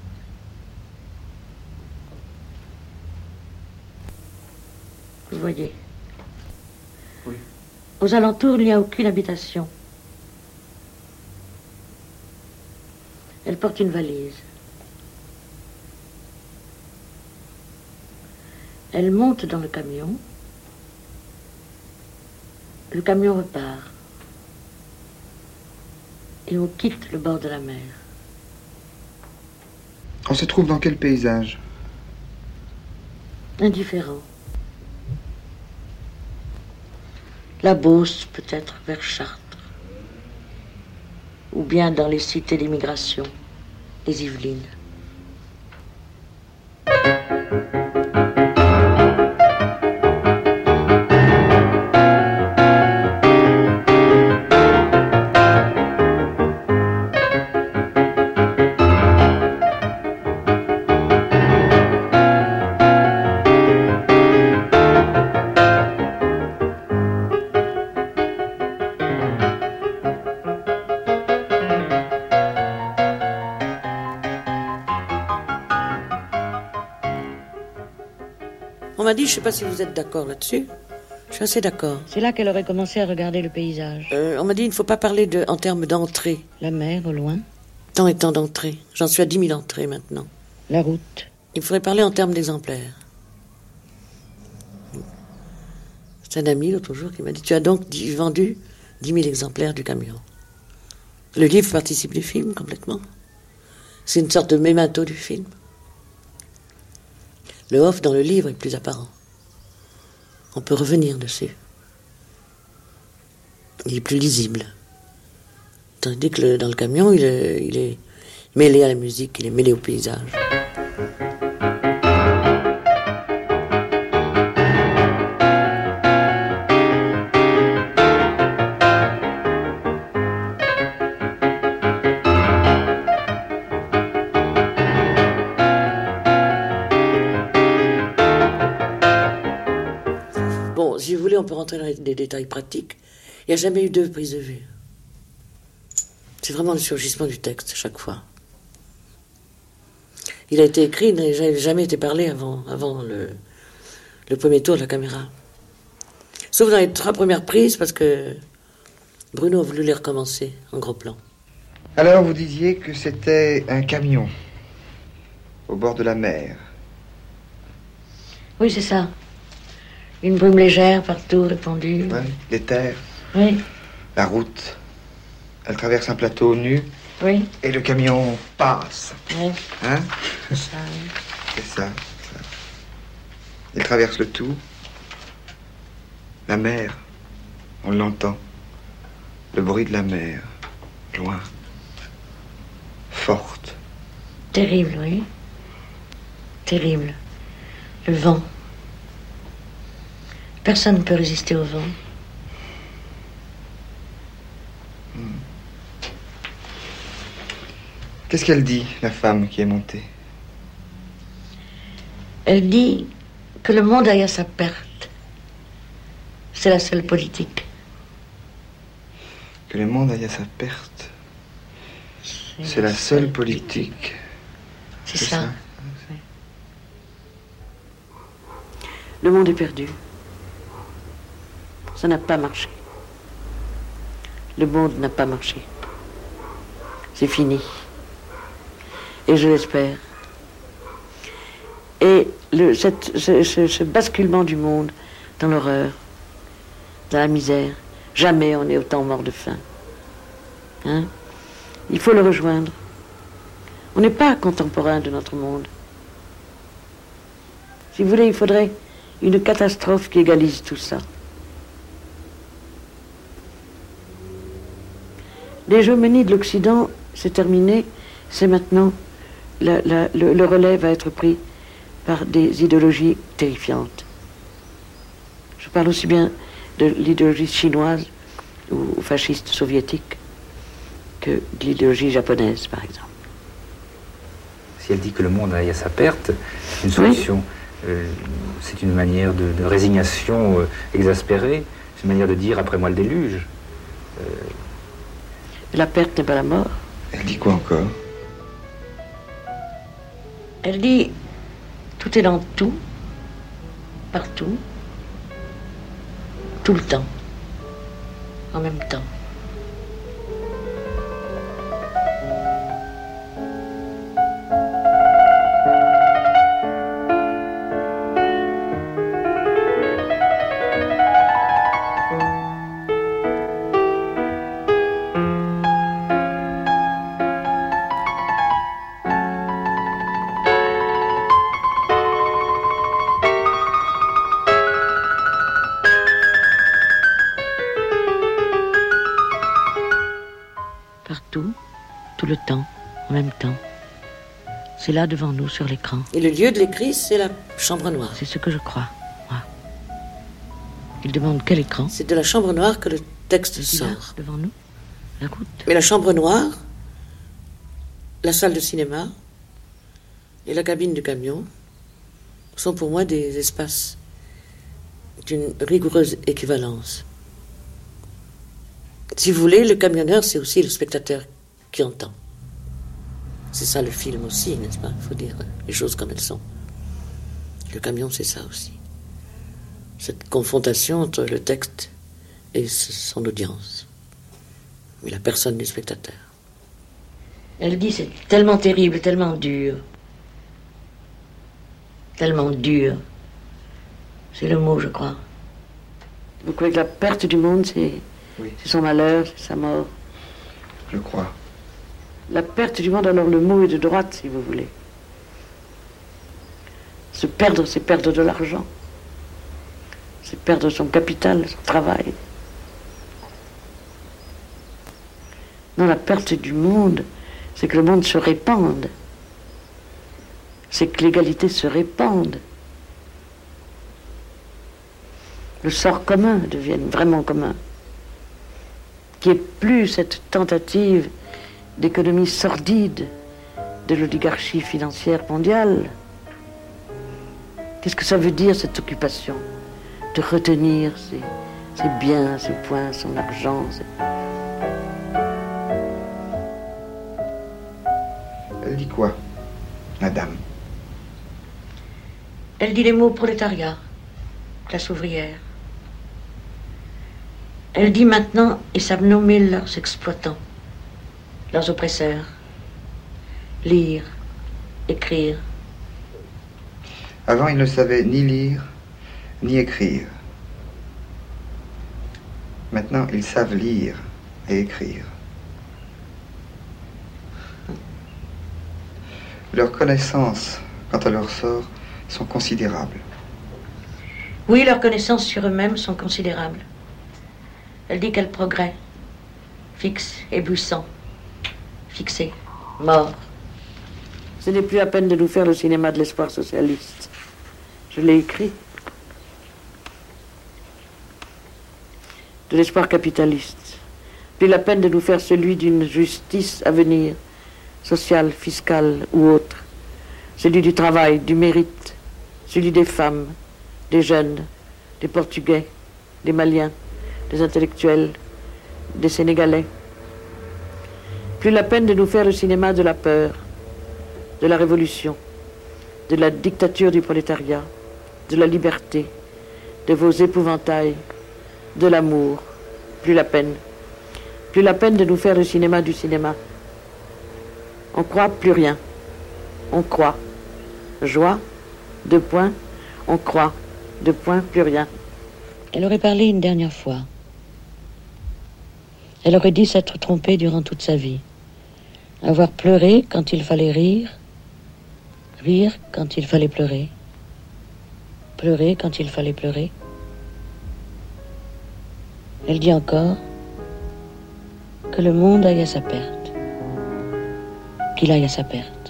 Vous voyez. Oui. Aux alentours, il n'y a aucune habitation. Elle porte une valise. Elle monte dans le camion. Le camion repart. Et on quitte le bord de la mer. On se trouve dans quel paysage? Indifférent. La Beauce, peut-être, vers Chartres. Ou bien dans les cités d'immigration, les Yvelines. On m'a dit, je ne sais pas si vous êtes d'accord là-dessus. Je suis assez d'accord. C'est là qu'elle aurait commencé à regarder le paysage. Euh, on m'a dit, il ne faut pas parler de, en termes d'entrée. La mer au loin. Tant et tant d'entrées. J'en suis à 10 000 entrées maintenant. La route. Il faudrait parler en termes d'exemplaires. C'est un ami l'autre jour qui m'a dit, tu as donc vendu 10 000 exemplaires du camion. Le livre participe du film complètement. C'est une sorte de mémento du film. Le off dans le livre est plus apparent. On peut revenir dessus. Il est plus lisible. Tandis que dans le camion, il est mêlé à la musique, il est mêlé au paysage. On peut rentrer dans les- des détails pratiques. Il n'y a jamais eu deux prises de vue. C'est vraiment le surgissement du texte, à chaque fois. Il a été écrit, il n'a jamais été parlé avant, avant le, le premier tour de la caméra. Sauf dans les trois premières prises, parce que Bruno a voulu les recommencer en gros plan. Alors vous disiez que c'était un camion au bord de la mer. Oui, c'est ça. Une brume légère partout répandue. Ouais, les terres, Oui, la route. Elle traverse un plateau nu oui, et le camion passe. oui. Hein C'est ça, oui. C'est ça. ça. Il traverse le tout. La mer, on l'entend. Le bruit de la mer, loin, forte. Terrible, oui. Terrible. Le vent. Personne ne peut résister au vent. Qu'est-ce qu'elle dit, la femme qui est montée? Elle dit que le monde aille à sa perte. C'est la seule politique. Que le monde aille à sa perte. C'est la seule politique. C'est ça. Le monde est perdu. Ça n'a pas marché. Le monde n'a pas marché. C'est fini. Et je l'espère. Et ce, basculement du monde dans l'horreur, dans la misère, jamais on est autant mort de faim. Hein? Il faut le rejoindre. On n'est pas contemporain de notre monde. Si vous voulez, il faudrait une catastrophe qui égalise tout ça. L'hégémonie de l'Occident, c'est terminé. C'est maintenant, la- la- le, le relais va être pris par des idéologies terrifiantes. Je parle aussi bien de l'idéologie chinoise ou fasciste soviétique que de l'idéologie japonaise, par exemple. Si elle dit que le monde aille à sa perte, c'est une solution. euh, c'est une manière de, de résignation euh, exaspérée. C'est une manière de dire après moi le déluge. Euh, La perte n'est pas la mort. Elle dit quoi encore? Elle dit tout est dans tout, partout, tout le temps, en même temps. C'est là devant nous sur l'écran. Et le lieu de l'écrit, c'est la chambre noire. C'est ce que je crois. moi. Il demande quel écran C'est de la chambre noire que le texte là, sort. devant nous, la route. Mais la chambre noire, la salle de cinéma et la cabine du camion sont pour moi des espaces d'une rigoureuse équivalence. Si vous voulez, le camionneur, c'est aussi le spectateur qui entend. C'est ça le film aussi, n'est-ce pas? Il faut dire les choses comme elles sont. Le camion, c'est ça aussi. Cette confrontation entre le texte et son audience. Mais la personne du spectateur. Elle dit c'est tellement terrible, tellement dur. Tellement dur. C'est le mot, je crois. Vous croyez que la perte du monde, c'est c'est son malheur, c'est sa mort? Je crois. La perte du monde, alors le mot est de droite, si vous voulez. Se perdre, c'est perdre de l'argent. C'est perdre son capital, son travail. Non, la perte du monde, c'est que le monde se répande. C'est que l'égalité se répande. Le sort commun devienne vraiment commun. Qu'il n'y ait plus cette tentative d'économie sordide de l'oligarchie financière mondiale. Qu'est-ce que ça veut dire cette occupation? De retenir ses, ses biens, ses points, son argent. ses- Elle dit quoi, madame? Elle dit les mots prolétariat, classe ouvrière. Elle dit maintenant, ils savent nommer leurs exploitants, leurs oppresseurs, lire, écrire. Avant, ils ne savaient ni lire, ni écrire. Maintenant, ils savent lire et écrire. Leurs connaissances quant à leur sort sont considérables. Oui, leurs connaissances sur eux-mêmes sont considérables. Elle dit quel progrès, fixe, éblouissant, fixé, mort. Ce n'est plus à peine de nous faire le cinéma de l'espoir socialiste. Je l'ai écrit. De l'espoir capitaliste. Plus la peine de nous faire celui d'une justice à venir, sociale, fiscale ou autre. Celui du travail, du mérite, celui des femmes, des jeunes, des Portugais, des Maliens, des intellectuels, des Sénégalais. Plus la peine de nous faire le cinéma de la peur, de la révolution, de la dictature du prolétariat, de la liberté, de vos épouvantails, de l'amour. Plus la peine. Plus la peine de nous faire le cinéma du cinéma. On croit plus rien. On croit. Joie, deux points, on croit, deux points, plus rien. Elle aurait parlé une dernière fois. Elle aurait dit s'être trompée durant toute sa vie. Avoir pleuré quand il fallait rire, rire quand il fallait pleurer, pleurer quand il fallait pleurer. Elle dit encore que le monde aille à sa perte, qu'il aille à sa perte.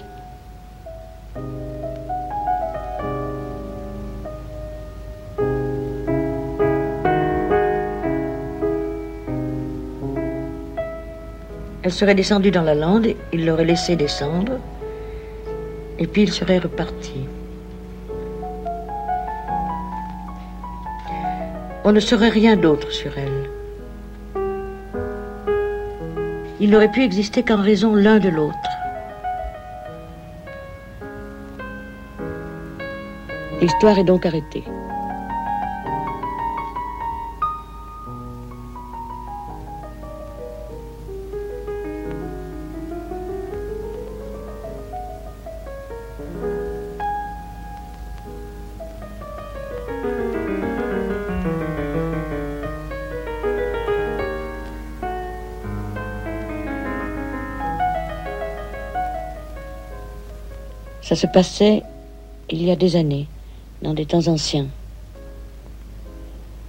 Elle serait descendue dans la lande, il l'aurait laissé descendre, et puis il serait reparti. On ne saurait rien d'autre sur elle. Il n'aurait pu exister qu'en raison l'un de l'autre. L'histoire est donc arrêtée. Ça se passait il y a des années, dans des temps anciens.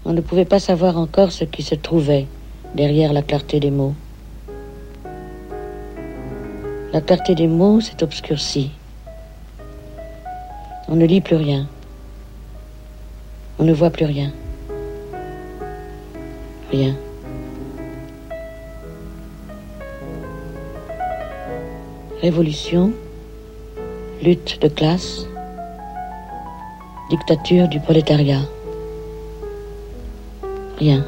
On ne pouvait pas savoir encore ce qui se trouvait derrière la clarté des mots. La clarté des mots s'est obscurcie. On ne lit plus rien. On ne voit plus rien. Rien. Révolution lutte de classe, dictature du prolétariat. Rien.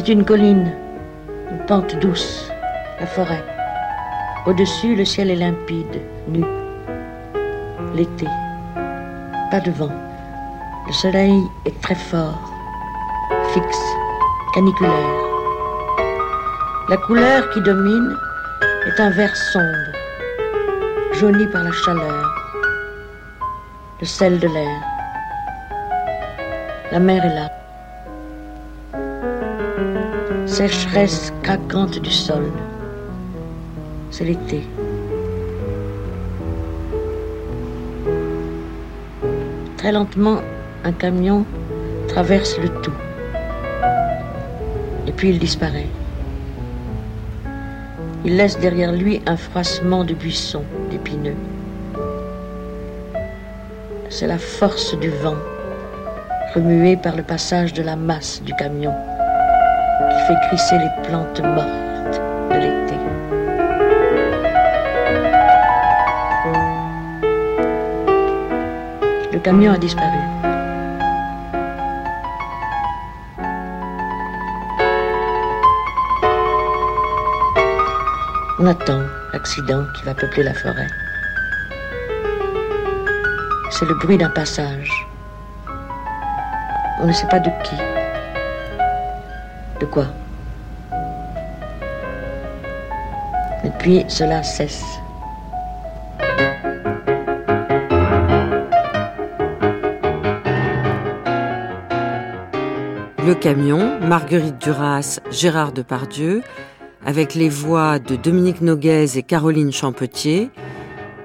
C'est une colline, une pente douce, la forêt. Au-dessus, le ciel est limpide, nu. L'été. Pas de vent. Le soleil est très fort, fixe, caniculaire. La couleur qui domine est un vert sombre, jauni par la chaleur, le sel de l'air. La mer est là. Sécheresse craquante du sol. C'est l'été. Très lentement, un camion traverse le tout. Et puis il disparaît. Il laisse derrière lui un froissement de buissons d'épineux. C'est la force du vent, remuée par le passage de la masse du camion, fait les plantes mortes de l'été. Le camion a disparu. On attend l'accident qui va peupler la forêt. C'est le bruit d'un passage. On ne sait pas de qui. De quoi. Puis cela cesse. Le camion, Marguerite Duras, Gérard Depardieu, avec les voix de Dominique Noguez et Caroline Champetier.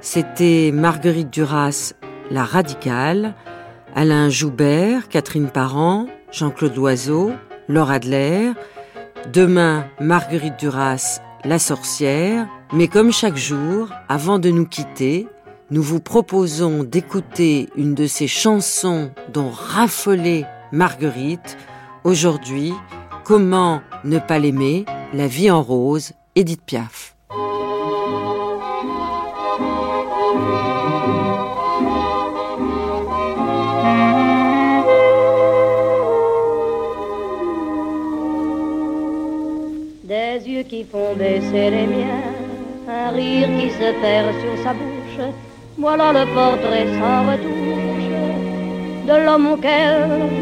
C'était Marguerite Duras, La Radicale, Alain Joubert, Catherine Parent, Jean-Claude Loiseau, Laure Adler. Demain, Marguerite Duras, La Sorcière. Mais comme chaque jour, avant de nous quitter, nous vous proposons d'écouter une de ces chansons dont raffolait Marguerite. Aujourd'hui, Comment ne pas l'aimer? La vie en rose, Edith Piaf. Yeux qui font baisser les miens, un rire qui se perd sur sa bouche, voilà le portrait sans retouche de l'homme auquel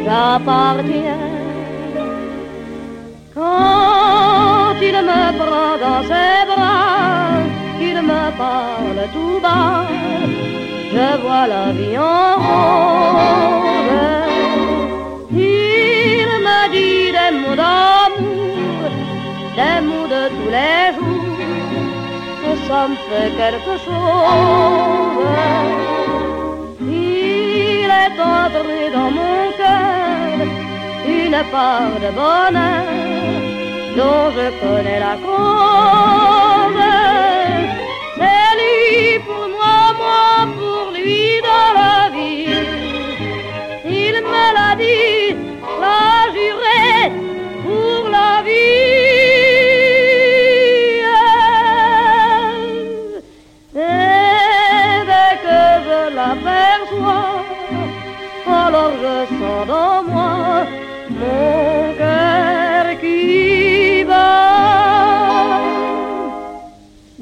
j'appartiens. Quand il me prend dans ses bras, qu'il me parle tout bas, je vois la vie en rose. Il me dit des mots des mots de tous les jours, me fait quelque chose. Il est entré dans mon cœur une part de bonheur dont je connais la cause.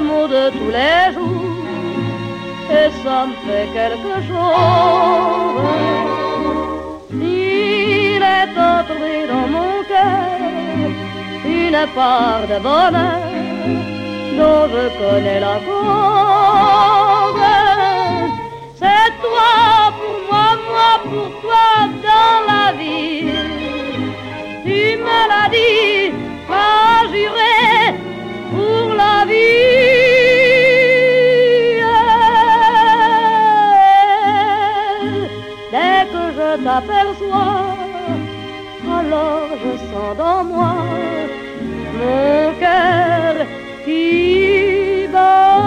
mots de tous les jours, et ça me fait quelque chose. Il est entré dans mon cœur une part de bonheur dont je connais la cause. C'est toi pour moi, moi pour toi dans la vie. Tu me l'as dit, m'as juré la vie. Dès que je t'aperçois, alors je sens dans moi mon cœur qui bat.